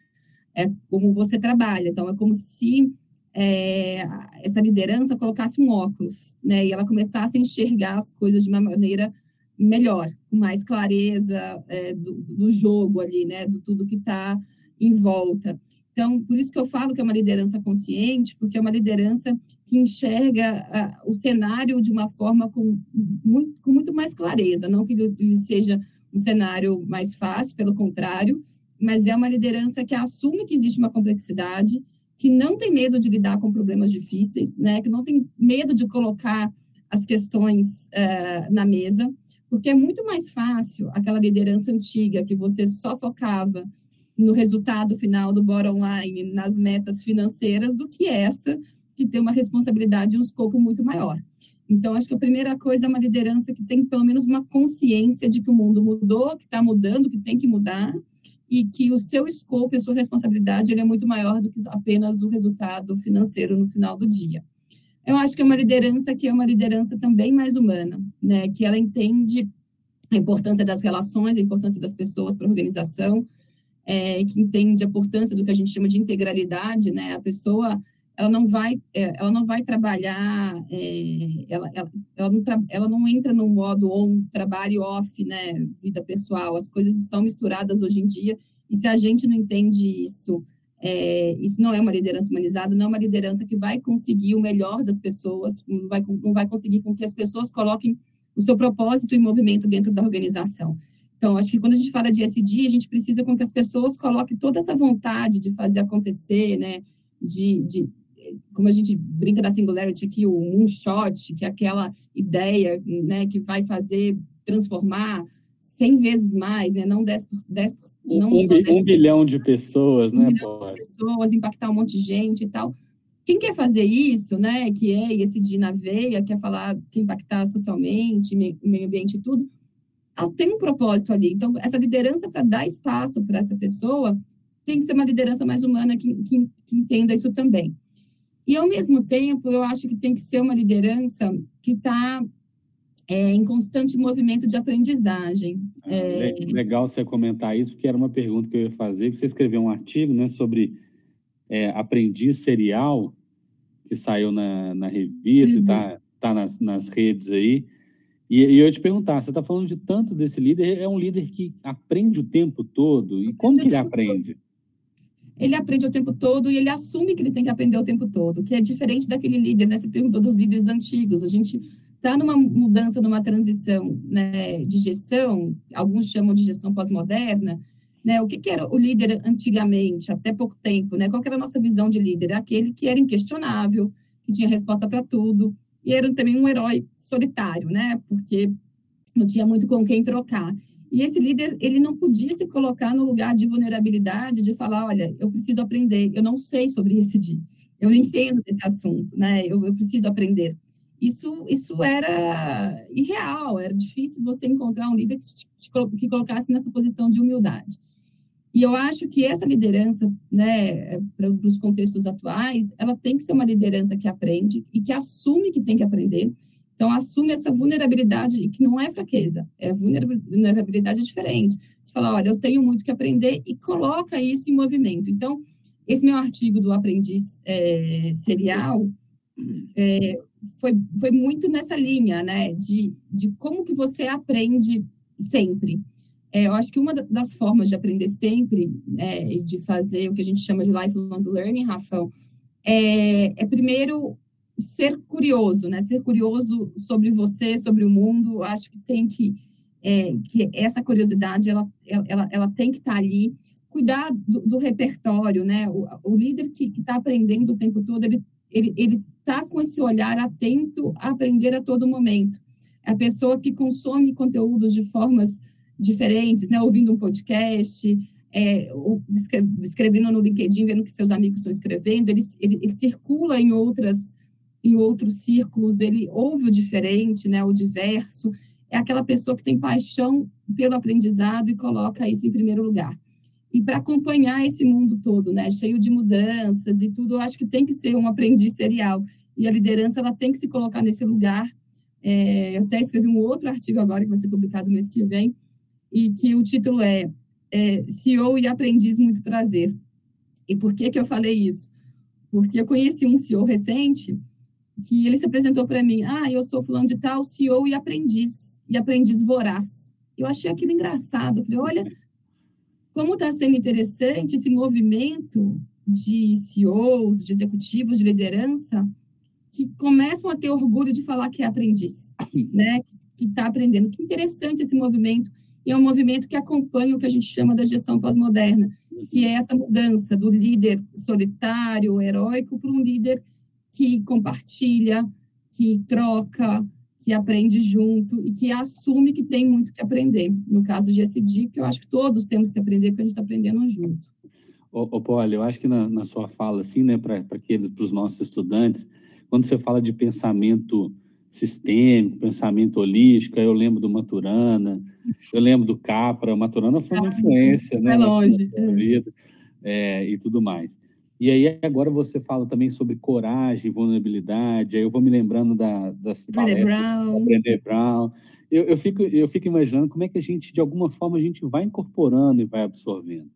É como você trabalha. Então, é como se é, essa liderança colocasse um óculos, né? E ela começasse a enxergar as coisas de uma maneira melhor, com mais clareza é, do, do, jogo ali, né? Do tudo que está em volta. Então, por isso que eu falo que é uma liderança consciente, porque é uma liderança que enxerga a, o cenário de uma forma com muito, com muito mais clareza, não que ele seja um cenário mais fácil, pelo contrário, mas é uma liderança que assume que existe uma complexidade, que não tem medo de lidar com problemas difíceis, né? Que não tem medo de colocar as questões uh, na mesa, porque é muito mais fácil aquela liderança antiga que você só focava no resultado final do bottom line, nas metas financeiras, do que essa que tem uma responsabilidade e um escopo muito maior. Então, acho que a primeira coisa é uma liderança que tem pelo menos uma consciência de que o mundo mudou, que está mudando, que tem que mudar, e que o seu escopo e a sua responsabilidade ele é muito maior do que apenas o resultado financeiro no final do dia. Eu acho que é uma liderança que é uma liderança também mais humana, né? Que ela entende a importância das relações, a importância das pessoas para a organização, é, que entende a importância do que a gente chama de integralidade, né? A pessoa ela não vai é, ela não vai trabalhar é, ela, ela, ela, não tra, ela não entra no modo on trabalho off né vida pessoal as coisas estão misturadas hoje em dia e se a gente não entende isso é, isso não é uma liderança humanizada não é uma liderança que vai conseguir o melhor das pessoas não vai não vai conseguir com que as pessoas coloquem o seu propósito em movimento dentro da organização então, acho que quando a gente fala de SD, a gente precisa com que as pessoas coloquem toda essa vontade de fazer acontecer, né? De, de, como a gente brinca da singularity aqui, o moonshot, que é aquela ideia né, que vai fazer transformar 100 vezes mais, né? Não 10, 10 não um, 10, um bilhão de pessoas, né? Um bilhão de pessoas, impactar um monte de gente e tal. Quem quer fazer isso, né? Que é esse dia na veia, quer falar, que impactar socialmente, meio ambiente e tudo, ela tem um propósito ali. Então, essa liderança para dar espaço para essa pessoa tem que ser uma liderança mais humana que, que, que entenda isso também. E, ao mesmo tempo, eu acho que tem que ser uma liderança que está é, em constante movimento de aprendizagem. Ah, é... Legal você comentar isso, porque era uma pergunta que eu ia fazer. Você escreveu um artigo né, sobre é, aprendiz serial, que saiu na, na revista, está uhum. tá nas, nas redes aí. E, e eu ia te perguntar, você está falando de tanto desse líder, é um líder que aprende o tempo todo, e como que ele aprende? Ele aprende o tempo todo e ele assume que ele tem que aprender o tempo todo, que é diferente daquele líder, né? Você perguntou dos líderes antigos, a gente está numa mudança, numa transição né, de gestão, alguns chamam de gestão pós-moderna, né, o que, que, era o líder antigamente, até pouco tempo, né, qual era a nossa visão de líder? Aquele que era inquestionável, que tinha resposta para tudo, e era também um herói solitário, né, porque não tinha muito com quem trocar. E esse líder, ele não podia se colocar no lugar de vulnerabilidade, de falar, olha, eu preciso aprender, eu não sei sobre esse dia, eu não entendo desse assunto, né, eu, eu preciso aprender. Isso, isso era irreal, era difícil você encontrar um líder que, te, que colocasse nessa posição de humildade. E eu acho que essa liderança, né, para os contextos atuais, ela tem que ser uma liderança que aprende e que assume que tem que aprender. Então, assume essa vulnerabilidade, que não é fraqueza, é vulnerabilidade diferente. De falar, olha, eu tenho muito que aprender e coloca isso em movimento. Então, esse meu artigo do aprendiz é, serial é, foi, foi muito nessa linha, né, de, de como que você aprende sempre. É, eu acho que uma das formas de aprender sempre, é, de fazer o que a gente chama de lifelong learning, Rafael, é, é, primeiro ser curioso, né? Ser curioso sobre você, sobre o mundo. Acho que tem que é, que essa curiosidade ela, ela, ela tem que estar tá ali. Cuidar do, do repertório, né? O, o líder que está aprendendo o tempo todo, ele ele ele está com esse olhar atento a aprender a todo momento. É a pessoa que consome conteúdos de formas diferentes, né? Ouvindo um podcast, é, escrevendo no LinkedIn, vendo que seus amigos estão escrevendo, ele, ele, ele, circula em outras em outros círculos, ele ouve o diferente, né? O diverso. É aquela pessoa que tem paixão pelo aprendizado e coloca isso em primeiro lugar. E para acompanhar esse mundo todo, né? Cheio de mudanças e tudo, eu acho que tem que ser um aprendiz serial. E a liderança ela tem que se colocar nesse lugar. É, eu até escrevi um outro artigo agora que vai ser publicado mês que vem, e que o título é, é CEO e Aprendiz Muito Prazer. E por que, que eu falei isso? Porque eu conheci um CEO recente que ele se apresentou para mim, ah, eu sou fulano de tal, CEO e aprendiz, e aprendiz voraz. Eu achei aquilo engraçado, eu falei, olha, como está sendo interessante esse movimento de CEOs, de executivos, de liderança, que começam a ter orgulho de falar que é aprendiz, né? Que está aprendendo. Que interessante esse movimento e é um movimento que acompanha o que a gente chama da gestão pós-moderna, que é essa mudança do líder solitário, heróico, para um líder que compartilha, que troca, que aprende junto e que assume que tem muito que aprender. No caso de SD, que eu acho que todos temos que aprender, porque a gente está aprendendo junto. Ô, ô Paulo, eu acho que na, na sua fala, assim, né, para os nossos estudantes, quando você fala de pensamento sistêmico, pensamento holístico, eu lembro do Maturana, eu lembro do Capra, o Maturana foi uma influência, né? É longe. Vida, é, e tudo mais. E aí agora você fala também sobre coragem, vulnerabilidade, aí eu vou me lembrando da, das Brené Brown. Brené Brown. Eu, eu, fico, eu fico imaginando como é que a gente, de alguma forma, a gente vai incorporando e vai absorvendo.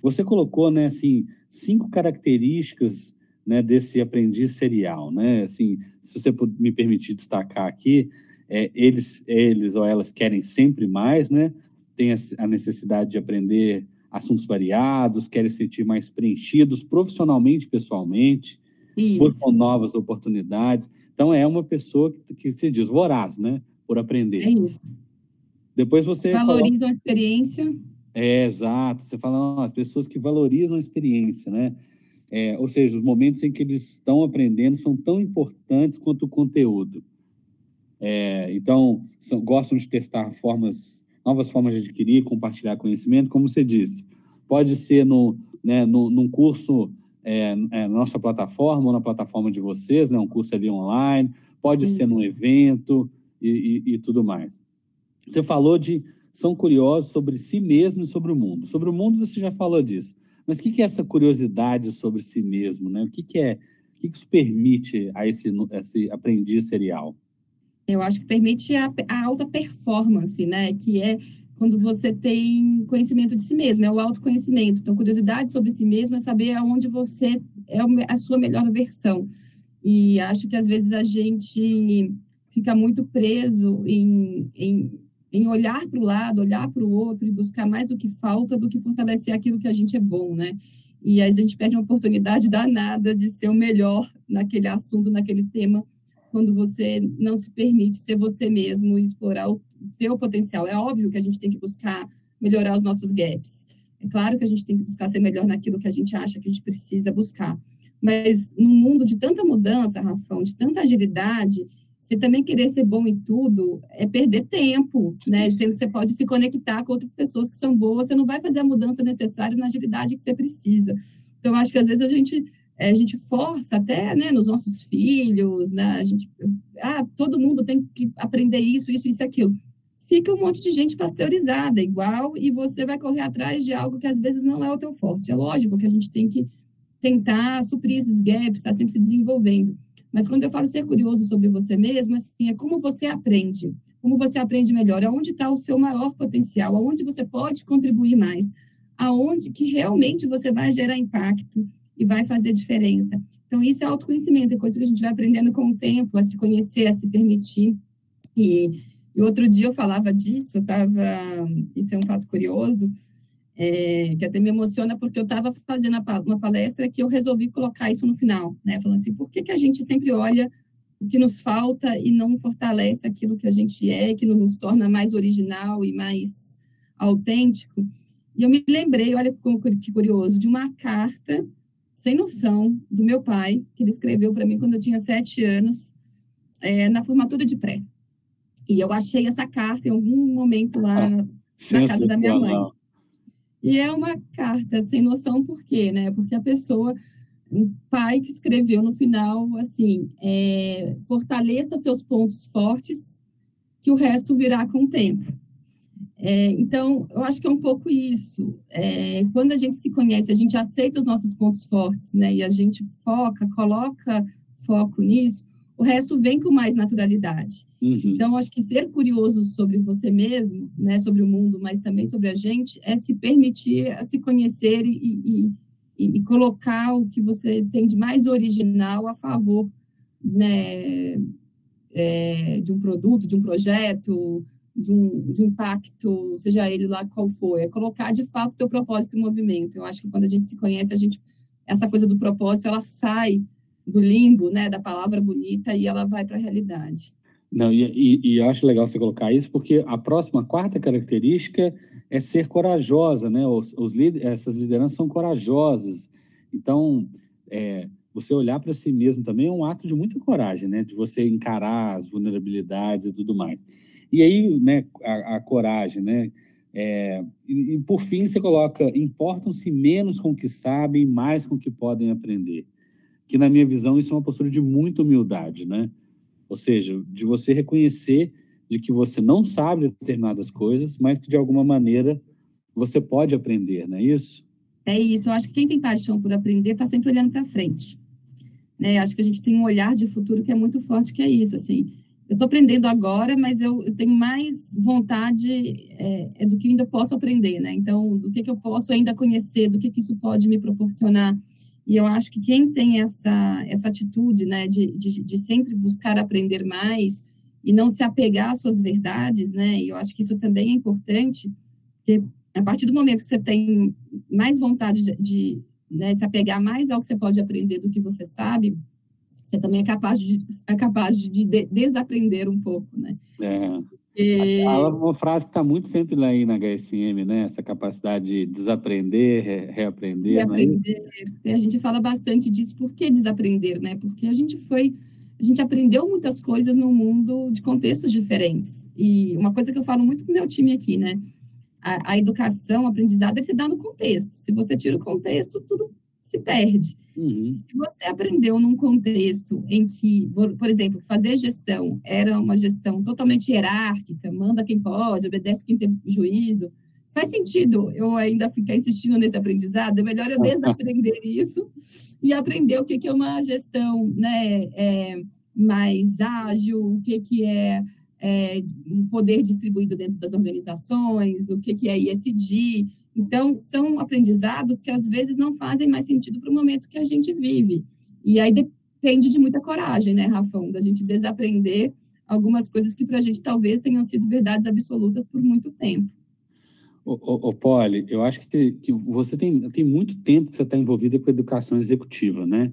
Você colocou, né, assim, cinco características né, desse aprendiz serial, né? Assim, se você me permitir destacar aqui, é, eles, eles ou elas querem sempre mais, né? Tem a necessidade de aprender assuntos variados, querem se sentir mais preenchidos profissionalmente, pessoalmente, buscam novas oportunidades. Então é uma pessoa que, que, se diz voraz, né? Por aprender. É isso. Depois você valorizam fala... a experiência. É exato. Você fala, ó, pessoas que valorizam a experiência, né? É, ou seja, os momentos em que eles estão aprendendo são tão importantes quanto o conteúdo. É, então, são, gostam de testar formas, novas formas de adquirir, compartilhar conhecimento, como você disse. Pode ser no, né, no, num curso é, é, na nossa plataforma ou na plataforma de vocês, né, um curso ali online, pode Sim. ser num evento e, e, e tudo mais. Você falou de são curiosos sobre si mesmo e sobre o mundo. Sobre o mundo você já falou disso. Mas o que, é essa curiosidade sobre si mesmo? Né? O que, que é? O que, que isso permite a esse, esse aprendiz serial? Eu acho que permite a, a alta performance, né? Que é quando você tem conhecimento de si mesmo, é o autoconhecimento. Então, curiosidade sobre si mesmo é saber aonde você é a sua melhor versão. E acho que às vezes a gente fica muito preso em, em em olhar para o lado, olhar para o outro e buscar mais do que falta do que fortalecer aquilo que a gente é bom, né? E aí a gente perde uma oportunidade danada de ser o melhor naquele assunto, naquele tema, quando você não se permite ser você mesmo e explorar o teu potencial. É óbvio que a gente tem que buscar melhorar os nossos gaps. É claro que a gente tem que buscar ser melhor naquilo que a gente acha que a gente precisa buscar. Mas num mundo de tanta mudança, Rafão, de tanta agilidade, você também querer ser bom em tudo é perder tempo, né? Sendo que você pode se conectar com outras pessoas que são boas, você não vai fazer a mudança necessária na agilidade que você precisa. Então, acho que às vezes a gente a gente força até, né, nos nossos filhos, né? A gente, ah, todo mundo tem que aprender isso, isso, isso, aquilo. Fica um monte de gente pasteurizada, igual, e você vai correr atrás de algo que às vezes não é o teu forte. É lógico que a gente tem que tentar suprir esses gaps, estar tá sempre se desenvolvendo. Mas quando eu falo ser curioso sobre você mesmo, assim, é como você aprende, como você aprende melhor, aonde está o seu maior potencial, aonde você pode contribuir mais, aonde que realmente você vai gerar impacto e vai fazer diferença. Então, isso é autoconhecimento, é coisa que a gente vai aprendendo com o tempo, a se conhecer, a se permitir. E, e outro dia eu falava disso, eu tava, isso é um fato curioso, é, que até me emociona porque eu estava fazendo uma palestra que eu resolvi colocar isso no final, né? Falando assim, por que, que a gente sempre olha o que nos falta e não fortalece aquilo que a gente é, que nos torna mais original e mais autêntico? E eu me lembrei, olha que curioso, de uma carta sem noção do meu pai, que ele escreveu para mim quando eu tinha sete anos, é, na formatura de pré. E eu achei essa carta em algum momento lá na casa da minha mãe. E é uma carta sem noção, por quê? Né? Porque a pessoa, um pai que escreveu no final assim: é, fortaleça seus pontos fortes, que o resto virá com o tempo. É, então, eu acho que é um pouco isso. É, quando a gente se conhece, a gente aceita os nossos pontos fortes, né? E a gente foca, coloca foco nisso, o resto vem com mais naturalidade. Uhum. Então, acho que ser curioso sobre você mesmo, né, sobre o mundo, mas também sobre a gente, é se permitir a se conhecer e, e, e colocar o que você tem de mais original a favor né, é, de um produto, de um projeto, de um, de um impacto, seja ele lá qual for. É colocar de fato teu propósito em movimento. Eu acho que quando a gente se conhece, a gente essa coisa do propósito ela sai do limbo, né, da palavra bonita e ela vai para a realidade. Não, e, e, e, eu acho legal você colocar isso, porque a próxima, a quarta característica é ser corajosa, né? Os, os essas lideranças são corajosas. Então, é, você olhar para si mesmo também é um ato de muita coragem, né? De você encarar as vulnerabilidades e tudo mais. E aí, né, a, a coragem, né? É, e, e, por fim, você coloca: importam-se menos com o que sabem, mais com o que podem aprender que na minha visão isso é uma postura de muita humildade, né? Ou seja, de você reconhecer de que você não sabe determinadas coisas, mas que de alguma maneira você pode aprender, não é isso? É isso. Eu acho que quem tem paixão por aprender está sempre olhando para frente. Né? Acho que a gente tem um olhar de futuro que é muito forte, que é isso. Assim, eu estou aprendendo agora, mas eu, eu tenho mais vontade é, é, do que ainda posso aprender, né? Então, do que, que eu posso ainda conhecer, do que, que isso pode me proporcionar e eu acho que quem tem essa, essa atitude, né, de, de, de sempre buscar aprender mais e não se apegar às suas verdades, né, e eu acho que isso também é importante, porque a partir do momento que você tem mais vontade de, de né, se apegar mais ao que você pode aprender do que você sabe, você também é capaz de, é capaz de, de desaprender um pouco, né? É. É uma frase que está muito sempre lá aí na HSM, né? Essa capacidade de desaprender, re reaprender. Reaprender. É a gente fala bastante disso. Por que desaprender, né? Porque a gente foi, a gente aprendeu muitas coisas no mundo de contextos diferentes. E uma coisa que eu falo muito com o meu time aqui, né? A, a educação, o aprendizado, é se dá no contexto. Se você tira o contexto, tudo se perde. Uhum. Se você aprendeu num contexto em que, por exemplo, fazer gestão era uma gestão totalmente hierárquica, manda quem pode, obedece quem tem juízo, faz sentido eu ainda ficar insistindo nesse aprendizado? É melhor eu [laughs] desaprender isso e aprender o que, que é uma gestão né, é, mais ágil, o que, que é, é um poder distribuído dentro das organizações, o que, que é ISD, então, são aprendizados que às vezes não fazem mais sentido para o momento que a gente vive. E aí depende de muita coragem, né, Rafão, da gente desaprender algumas coisas que para a gente talvez tenham sido verdades absolutas por muito tempo. Ô, ô, Poli, eu acho que, que você tem, tem muito tempo que você está envolvida com a educação executiva, né?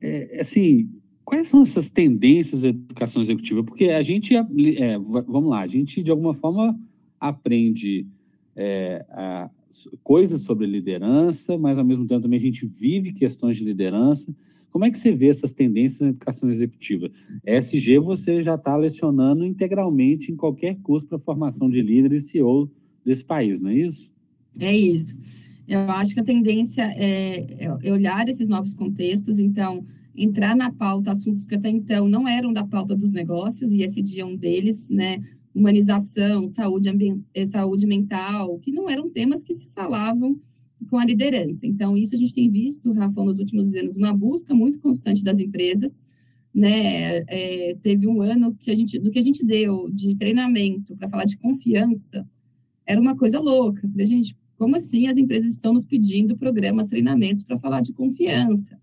É, assim, quais são essas tendências da educação executiva? Porque a gente, é, vamos lá, a gente de alguma forma aprende é, a, coisas sobre liderança, mas ao mesmo tempo também a gente vive questões de liderança. Como é que você vê essas tendências na educação executiva? ESG você já está lecionando integralmente em qualquer curso para formação de líderes e CEO desse país, não é isso? É isso. Eu acho que a tendência é, é olhar esses novos contextos, então, entrar na pauta assuntos que até então não eram da pauta dos negócios, e esse dia é um deles, né? Humanização, saúde, eh, saúde mental, que não eram temas que se falavam com a liderança. Então, isso a gente tem visto, Rafa, nos últimos anos, uma busca muito constante das empresas. Né? É, teve um ano que a gente, do que a gente deu de treinamento para falar de confiança, era uma coisa louca. falei, gente, como assim as empresas estão nos pedindo programas, treinamentos para falar de confiança?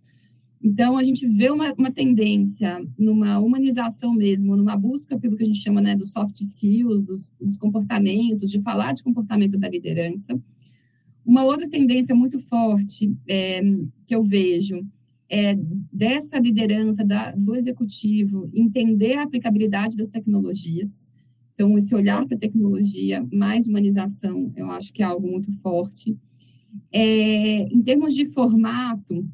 Então, a gente vê uma, uma, tendência numa humanização mesmo, numa busca pelo que a gente chama né, dos soft skills, dos, dos comportamentos, de falar de comportamento da liderança. Uma outra tendência muito forte é, que eu vejo é dessa liderança da, do executivo entender a aplicabilidade das tecnologias. Então, esse olhar para a tecnologia, mais humanização, eu acho que é algo muito forte. É, em termos de formato,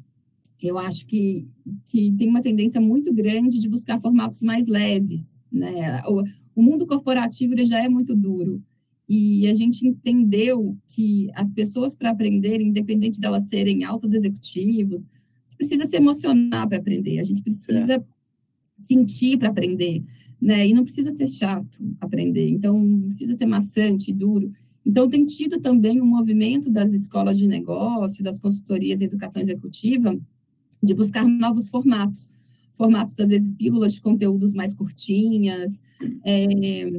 eu acho que, que tem uma tendência muito grande de buscar formatos mais leves. Né? O, o mundo corporativo ele já é muito duro. E a gente entendeu que as pessoas, para aprenderem, independente delas serem altos executivos, precisa se emocionar para aprender, a gente precisa é. sentir para aprender, né? E não precisa ser chato aprender, então não precisa ser maçante, duro. Então, tem tido também um movimento das escolas de negócio, das consultorias em educação executiva, de buscar novos formatos. Formatos, às vezes, pílulas de conteúdos mais curtinhas, é,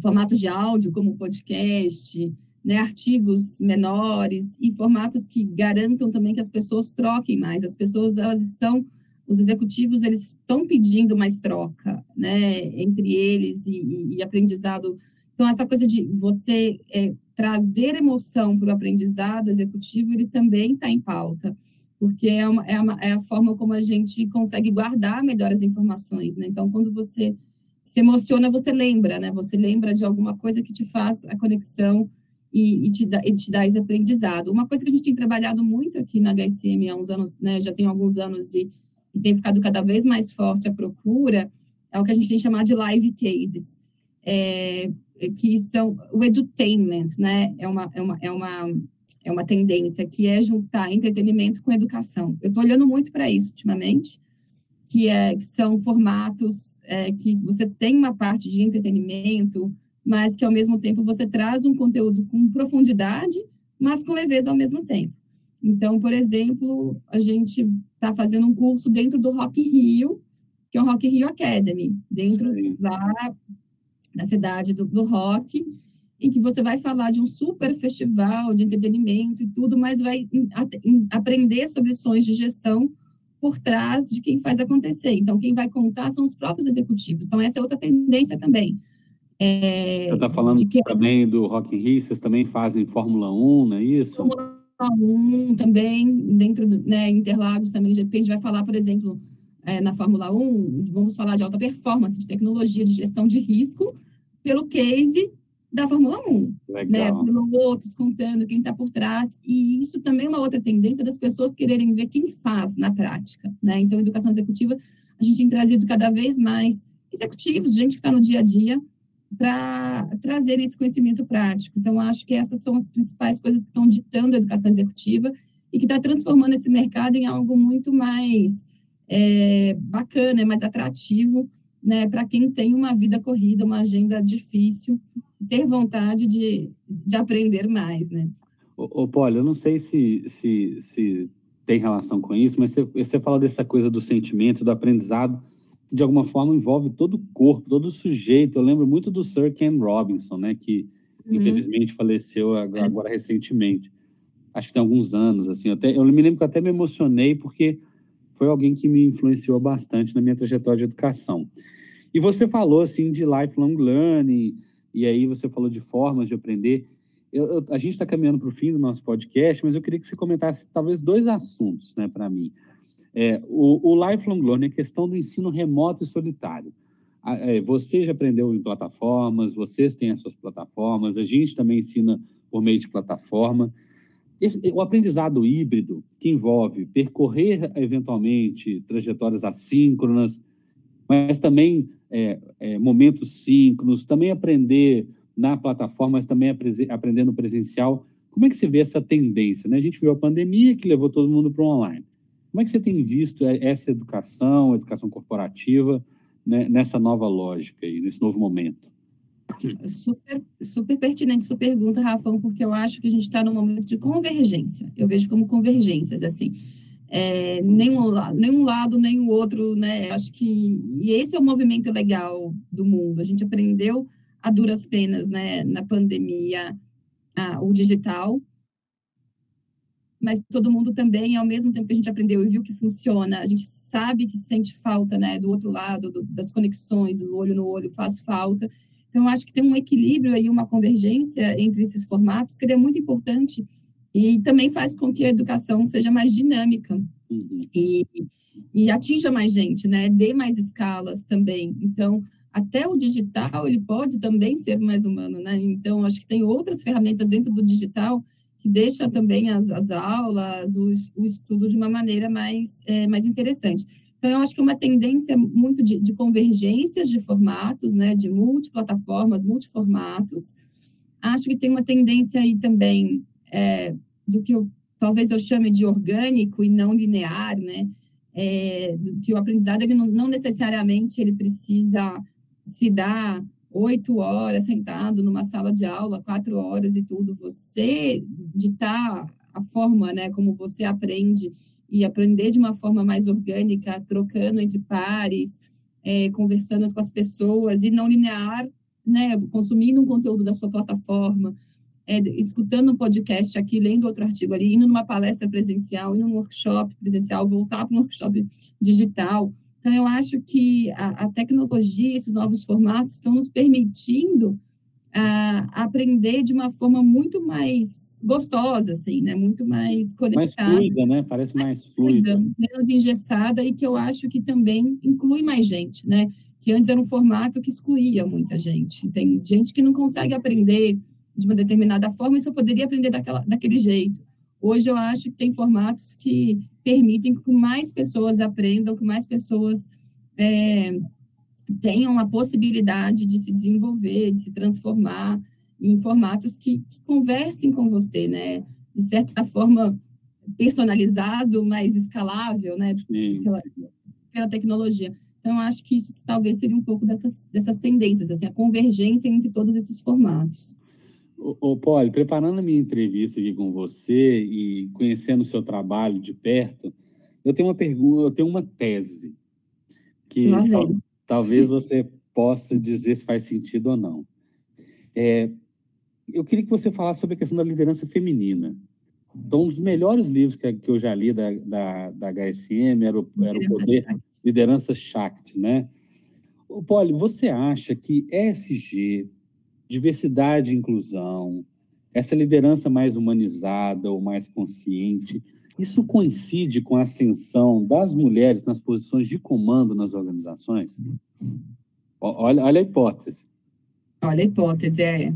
formatos de áudio, como podcast, né, artigos menores e formatos que garantam também que as pessoas troquem mais. As pessoas, elas estão, os executivos, eles estão pedindo mais troca, né, entre eles e, e aprendizado. Então, essa coisa de você é, trazer emoção para o aprendizado executivo, ele também está em pauta, porque é, uma, é, uma, é a forma como a gente consegue guardar melhor as informações, né? Então, quando você se emociona, você lembra, né? Você lembra de alguma coisa que te faz a conexão e, e, te, dá, e te dá esse aprendizado. Uma coisa que a gente tem trabalhado muito aqui na HSM há uns anos, né? Já tem alguns anos e, e tem ficado cada vez mais forte a procura, é o que a gente tem chamado de live cases, é, que são o edutainment, né? É uma, é uma, é uma, é uma tendência que é juntar entretenimento com educação. Eu estou olhando muito para isso ultimamente, que, é, que são formatos é, que você tem uma parte de entretenimento, mas que ao mesmo tempo você traz um conteúdo com profundidade, mas com leveza ao mesmo tempo. Então, por exemplo, a gente está fazendo um curso dentro do Rock Rio, que é o Rock Rio Academy, dentro lá da cidade do, do rock, em que você vai falar de um super festival de entretenimento e tudo, mas vai aprender sobre lições de gestão por trás de quem faz acontecer. Então, quem vai contar são os próprios executivos. Então, essa é outra tendência também. É, Você está falando que... também do Rock in Rio, vocês também fazem Fórmula 1, não é isso? Fórmula 1 também, dentro do né, Interlagos também, de repente vai falar, por exemplo, é, na Fórmula 1, vamos falar de alta performance, de tecnologia, de gestão de risco, pelo case da Fórmula 1. Né? Legal. Né, pilotos contando quem está por trás. E isso também é uma outra tendência das pessoas quererem ver quem faz na prática. Né? Então, educação executiva, a gente tem trazido cada vez mais executivos, gente que está no dia a dia, para trazer esse conhecimento prático. Então, acho que essas são as principais coisas que estão ditando a educação executiva e que está transformando esse mercado em algo muito mais é, bacana, mais atrativo né, para quem tem uma vida corrida, uma agenda difícil, ter vontade de, de aprender mais, né? Ô, ô Paulo, eu não sei se, se, se tem relação com isso, mas você, você fala dessa coisa do sentimento, do aprendizado, que de alguma forma envolve todo o corpo, todo o sujeito. Eu lembro muito do Sir Ken Robinson, né, que uhum. infelizmente faleceu agora, é. agora, recentemente. Acho que tem alguns anos, assim. Eu, até, eu me lembro que até me emocionei porque foi alguém que me influenciou bastante na minha trajetória de educação. E você falou assim de lifelong learning, e aí você falou de formas de aprender. Eu, eu, a gente está caminhando para o fim do nosso podcast, mas eu queria que você comentasse talvez dois assuntos, né, para mim. É, o, o lifelong learning é questão do ensino remoto e solitário. É, você já aprendeu em plataformas, vocês têm as suas plataformas, a gente também ensina por meio de plataforma. Esse, o aprendizado híbrido, que envolve percorrer eventualmente trajetórias assíncronas, mas também é, é, momentos síncronos, também aprender na plataforma, mas também aprender no presencial. Como é que você vê essa tendência? Né? A gente viu a pandemia que levou todo mundo para o online. Como é que você tem visto essa educação, educação corporativa, né, nessa nova lógica e nesse novo momento? Super, super pertinente sua pergunta, Rafão, porque eu acho que a gente está num momento de convergência. Eu vejo como convergências, assim. É, nenhum, lado, nem o outro, né? Acho que e esse é o movimento legal do mundo. A gente aprendeu a duras penas, né, na pandemia, a, o digital, mas todo mundo também, ao mesmo tempo que a gente aprendeu e viu que funciona, a gente sabe que sente falta, né, do outro lado, do, das conexões, do olho no olho faz falta. Então, acho que tem um equilíbrio aí, uma convergência entre esses formatos, que é muito importante e também faz com que a educação seja mais dinâmica uhum. e, e atinja mais gente, né, dê mais escalas também. Então, até o digital, ele pode também ser mais humano, né? Então, acho que tem outras ferramentas dentro do digital que deixa também as, as aulas, o, o estudo de uma maneira mais, é, mais interessante. Então, eu acho que é uma tendência muito de, de convergências de formatos, né, de multiplataformas, multiformatos. Acho que tem uma tendência aí também é, do que eu, talvez eu chame de orgânico e não linear, né, é, que o aprendizado ele não, não necessariamente ele precisa se dar oito horas sentado numa sala de aula, quatro horas e tudo, você ditar a forma, né, como você aprende e aprender de uma forma mais orgânica, trocando entre pares, é, conversando com as pessoas e não linear, né, consumindo um conteúdo da sua plataforma, é, escutando um podcast aqui, lendo outro artigo ali, indo numa palestra presencial, indo num workshop presencial, voltar para um workshop digital, então, eu acho que a, a tecnologia, esses novos formatos, estão nos permitindo a, aprender de uma forma muito mais gostosa, assim, né? Muito mais conectada. Mais fluida, né? Parece mais, mais fluida. fluida. Menos engessada e que eu acho que também inclui mais gente, né? Que antes era um formato que excluía muita gente. Tem gente que não consegue aprender de uma determinada forma e só poderia aprender daquela, daquele jeito. Hoje eu acho que tem formatos que permitem que mais pessoas aprendam, que mais pessoas é, tenham a possibilidade de se desenvolver, de se transformar em formatos que, que conversem com você, né? De certa forma personalizado, mais escalável, né? Pela, pela tecnologia. Então, eu acho que isso talvez seria um pouco dessas, dessas tendências, assim, a convergência entre todos esses formatos. Ô, Poli, preparando a minha entrevista aqui com você e conhecendo o seu trabalho de perto, eu tenho uma pergunta, eu tenho uma tese que tal, talvez você possa dizer se faz sentido ou não. É, eu queria que você falasse sobre a questão da liderança feminina. Então, um dos melhores livros que, que eu já li da, da, da HSM era o, era o Poder Liderança Shakti, né? Poli, você acha que ESG, diversidade e inclusão, essa liderança mais humanizada ou mais consciente, isso coincide com a ascensão das mulheres nas posições de comando nas organizações? Olha, olha a hipótese. Olha a hipótese, é.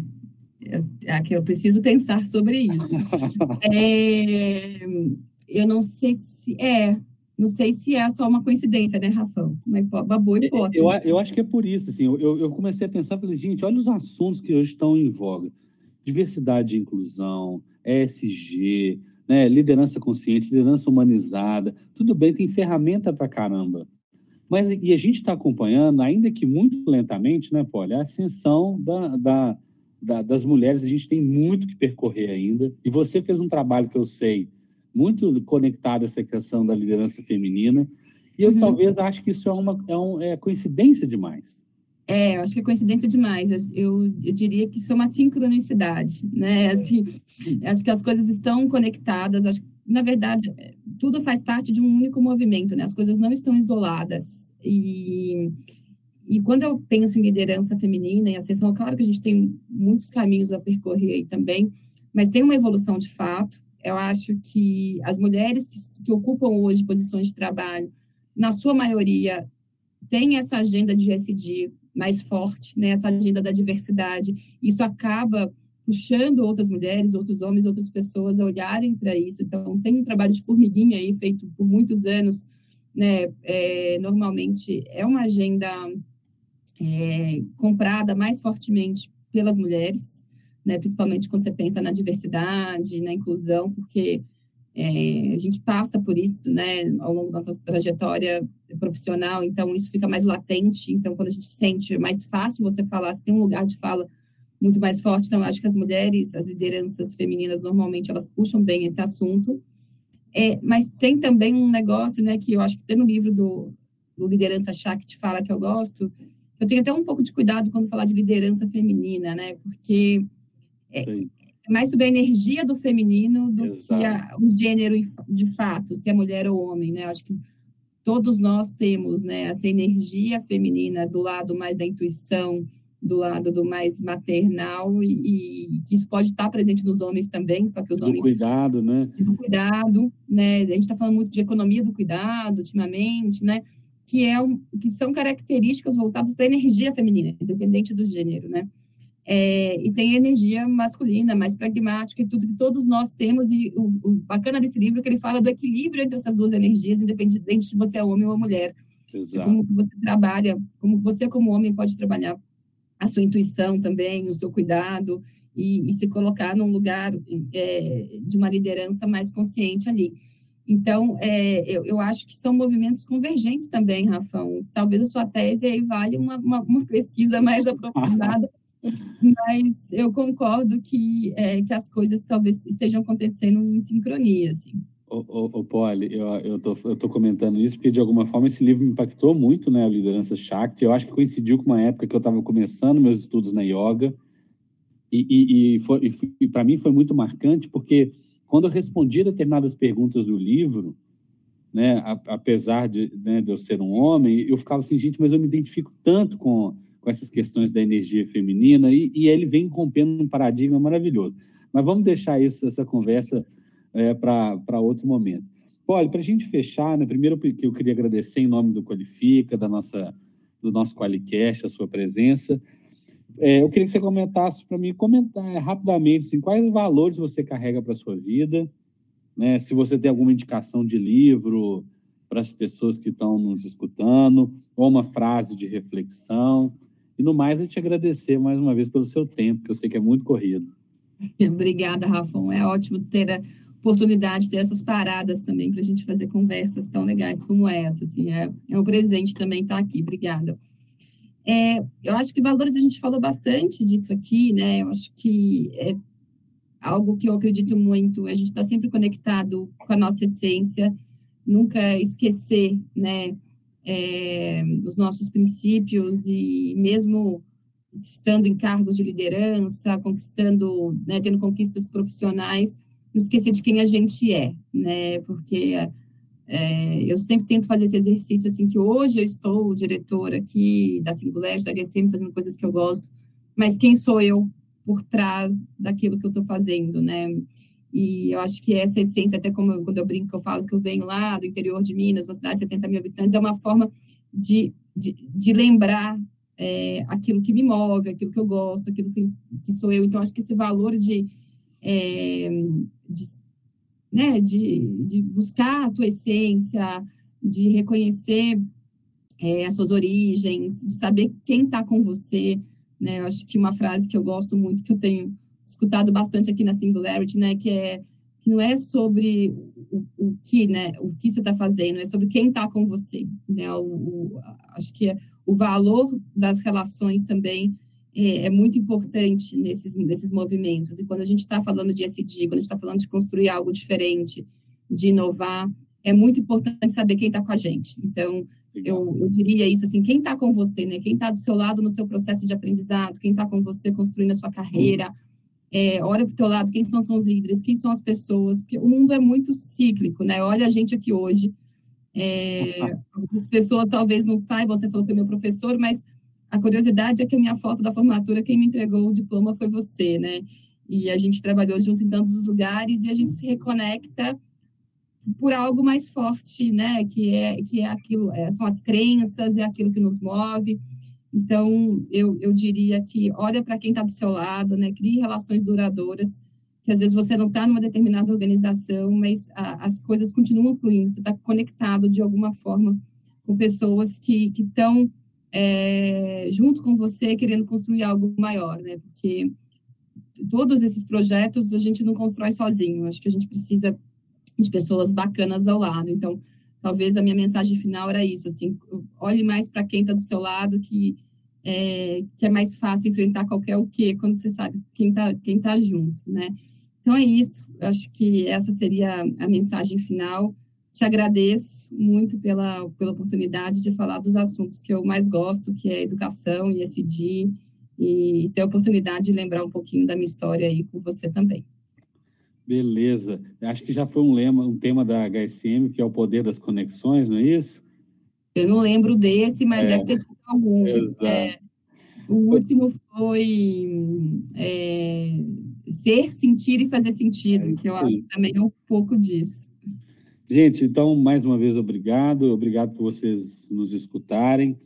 É que eu preciso pensar sobre isso. [laughs] é, eu não sei se é, não sei se é só uma coincidência, né, Rafão? Uma, boa é, é, hipótese. Eu, eu, acho que é por isso, assim, eu, eu comecei a pensar, falei, gente, olha os assuntos que hoje estão em voga. Diversidade e inclusão, ESG, né, liderança consciente, liderança humanizada, tudo bem, tem ferramenta para caramba. Mas, e a gente está acompanhando, ainda que muito lentamente, né, Poli, a ascensão da, da, da, das mulheres, a gente tem muito que percorrer ainda, e você fez um trabalho que eu sei, muito conectado a essa questão da liderança feminina. E eu uhum. talvez acho que isso é uma é, um, é coincidência demais. É, eu acho que é coincidência demais. Eu, eu, eu, diria que isso é uma sincronicidade, né? Assim, acho que as coisas estão conectadas. Acho que, na verdade, tudo faz parte de um único movimento, né? As coisas não estão isoladas. E, e quando eu penso em liderança feminina e ascensão, claro que a gente tem muitos caminhos a percorrer aí também, mas tem uma evolução de fato eu acho que as mulheres que, que ocupam hoje posições de trabalho, na sua maioria, têm essa agenda de SD mais forte, né? essa agenda da diversidade. Isso acaba puxando outras mulheres, outros homens, outras pessoas a olharem para isso. Então, tem um trabalho de formiguinha aí feito por muitos anos, né? É, normalmente é uma agenda é, comprada mais fortemente pelas mulheres, né? Principalmente quando você pensa na diversidade, na inclusão, porque é, a gente passa por isso, né? Ao longo da nossa trajetória profissional, então isso fica mais latente. Então, quando a gente sente, é mais fácil você falar, você tem um lugar de fala muito mais forte. Então, acho que as mulheres, as lideranças femininas, normalmente elas puxam bem esse assunto. É, mas tem também um negócio, né, que eu acho que tem no livro do, do Liderança Chá que te fala que eu gosto. Eu tenho até um pouco de cuidado quando falar de liderança feminina, né, porque é, é mais sobre a energia do feminino do Exato. que a, o gênero de fato, se é mulher ou homem, né. Acho que todos nós temos, né, essa energia feminina do lado mais da intuição, do lado do mais maternal e, que isso pode estar presente nos homens também, só que os do homens... cuidado, né? Do cuidado, né? A gente está falando muito de economia do cuidado ultimamente, né? Que, é um, que são características voltadas para a energia feminina, independente do gênero, né? É, e tem a energia masculina, mais pragmática e tudo que todos nós temos. E o, o, bacana desse livro é que ele fala do equilíbrio entre essas duas energias, independente de você é homem ou mulher. Exato. Como você trabalha, como você como homem pode trabalhar a sua intuição também, o seu cuidado e, e se colocar num lugar é, de uma liderança mais consciente ali. Então, é, eu, eu, acho que são movimentos convergentes também, Rafão. Talvez a sua tese aí vale uma, uma, uma pesquisa mais [laughs] aprofundada, mas eu concordo que, é, que as coisas talvez estejam acontecendo em sincronia, assim. O, o, o Poli, eu, eu, tô, eu tô comentando isso porque, de alguma forma, esse livro me impactou muito, né? A liderança Shakti. Eu acho que coincidiu com uma época que eu estava começando meus estudos na yoga. E, e, e, e, e para mim foi muito marcante porque, quando eu respondi determinadas perguntas do livro, né? A, apesar de, né, de eu ser um homem, eu ficava assim, gente, mas eu me identifico tanto com, com essas questões da energia feminina. E, e ele vem rompendo um paradigma maravilhoso. Mas vamos deixar isso, essa conversa é, para outro momento. Olha, para a gente fechar, né, primeiro que eu queria agradecer em nome do Qualifica, da nossa, do nosso Qualicast, a sua presença. É, eu queria que você comentasse para mim, comentar rapidamente, assim, quais valores você carrega para a sua vida, né? se você tem alguma indicação de livro para as pessoas que estão nos escutando, ou uma frase de reflexão. E no mais, eu te agradecer mais uma vez pelo seu tempo, que eu sei que é muito corrido. [laughs] Obrigada, Rafão. É ótimo ter oportunidade de ter essas paradas também para a gente fazer conversas tão legais como essa. Assim, é, é um presente também estar tá aqui. Obrigada. É, eu acho que valores a gente falou bastante disso aqui, né? Eu acho que é algo que eu acredito muito. A gente está sempre conectado com a nossa essência, nunca esquecer, né? É, os nossos princípios e mesmo estando em cargos de liderança, conquistando, né, tendo conquistas profissionais, não esquecer de quem a gente é, né? Porque é, eu sempre tento fazer esse exercício, assim, que hoje eu estou diretora aqui da Singular, da HSM, fazendo coisas que eu gosto, mas quem sou eu por trás daquilo que eu estou fazendo, né? E eu acho que essa essência, até como eu, quando eu brinco, eu falo que eu venho lá do interior de Minas, uma cidade de 70 mil habitantes, é uma forma de, de, de lembrar é, aquilo que me move, aquilo que eu gosto, aquilo que, que sou eu. Então, acho que esse valor de é, de, né, de, de, buscar a tua essência, de reconhecer é, as suas origens, de saber quem está com você. Né? Eu acho que uma frase que eu gosto muito, que eu tenho escutado bastante aqui na Singularity, né, que é que não é sobre o, o que, né, o que você está fazendo, é sobre quem está com você, né? O, o, acho que o valor das relações também é, é, muito importante nesses, nesses movimentos. E quando a gente está falando de SD, quando a gente está falando de construir algo diferente, de inovar, é muito importante saber quem está com a gente. Então, eu, eu, diria isso assim, quem está com você, né? Quem está do seu lado no seu processo de aprendizado, quem está com você construindo a sua carreira, é, olha para o teu lado, quem são, são os líderes, quem são as pessoas, porque o mundo é muito cíclico, né? Olha a gente aqui hoje. É, as pessoas talvez não saibam, você falou que é meu professor, mas a curiosidade é que a minha foto da formatura, quem me entregou o diploma foi você, né? e a gente trabalhou junto em tantos lugares e a gente se reconecta por algo mais forte, né? Que é que é aquilo, é, são as crenças, é aquilo que nos move. Então, eu, eu diria que olha para quem está do seu lado, né? Crie relações duradouras, que às vezes você não está numa determinada organização, mas a, as coisas continuam fluindo. Você está conectado de alguma forma com pessoas que estão é, junto com você, querendo construir algo maior, né? Porque todos esses projetos a gente não constrói sozinho. Acho que a gente precisa de pessoas bacanas ao lado. Então, talvez a minha mensagem final era isso, assim, olhe mais para quem está do seu lado, que é, que é mais fácil enfrentar qualquer o quê quando você sabe quem está quem tá junto, né? Então é isso, acho que essa seria a mensagem final. Te agradeço muito pela, pela oportunidade de falar dos assuntos que eu mais gosto, que é educação e ESG, e ter a oportunidade de lembrar um pouquinho da minha história aí com você também. Beleza. Acho que já foi um lema, um tema da HSM, que é o poder das conexões, não é isso? Eu não lembro desse, mas é. deve ter tido algum. É, o último foi é, ser, sentir e fazer sentido, é que eu acho também é um pouco disso. Gente, então, mais uma vez, obrigado. Obrigado por vocês nos escutarem.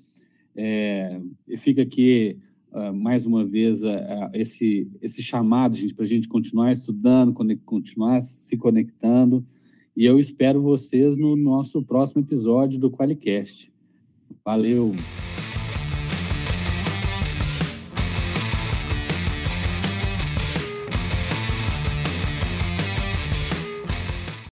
É, fica aqui uh, mais uma vez, uh, esse, esse chamado, gente, para a gente continuar estudando, continuar se conectando. E eu espero vocês no nosso próximo episódio do Qualicast. Valeu!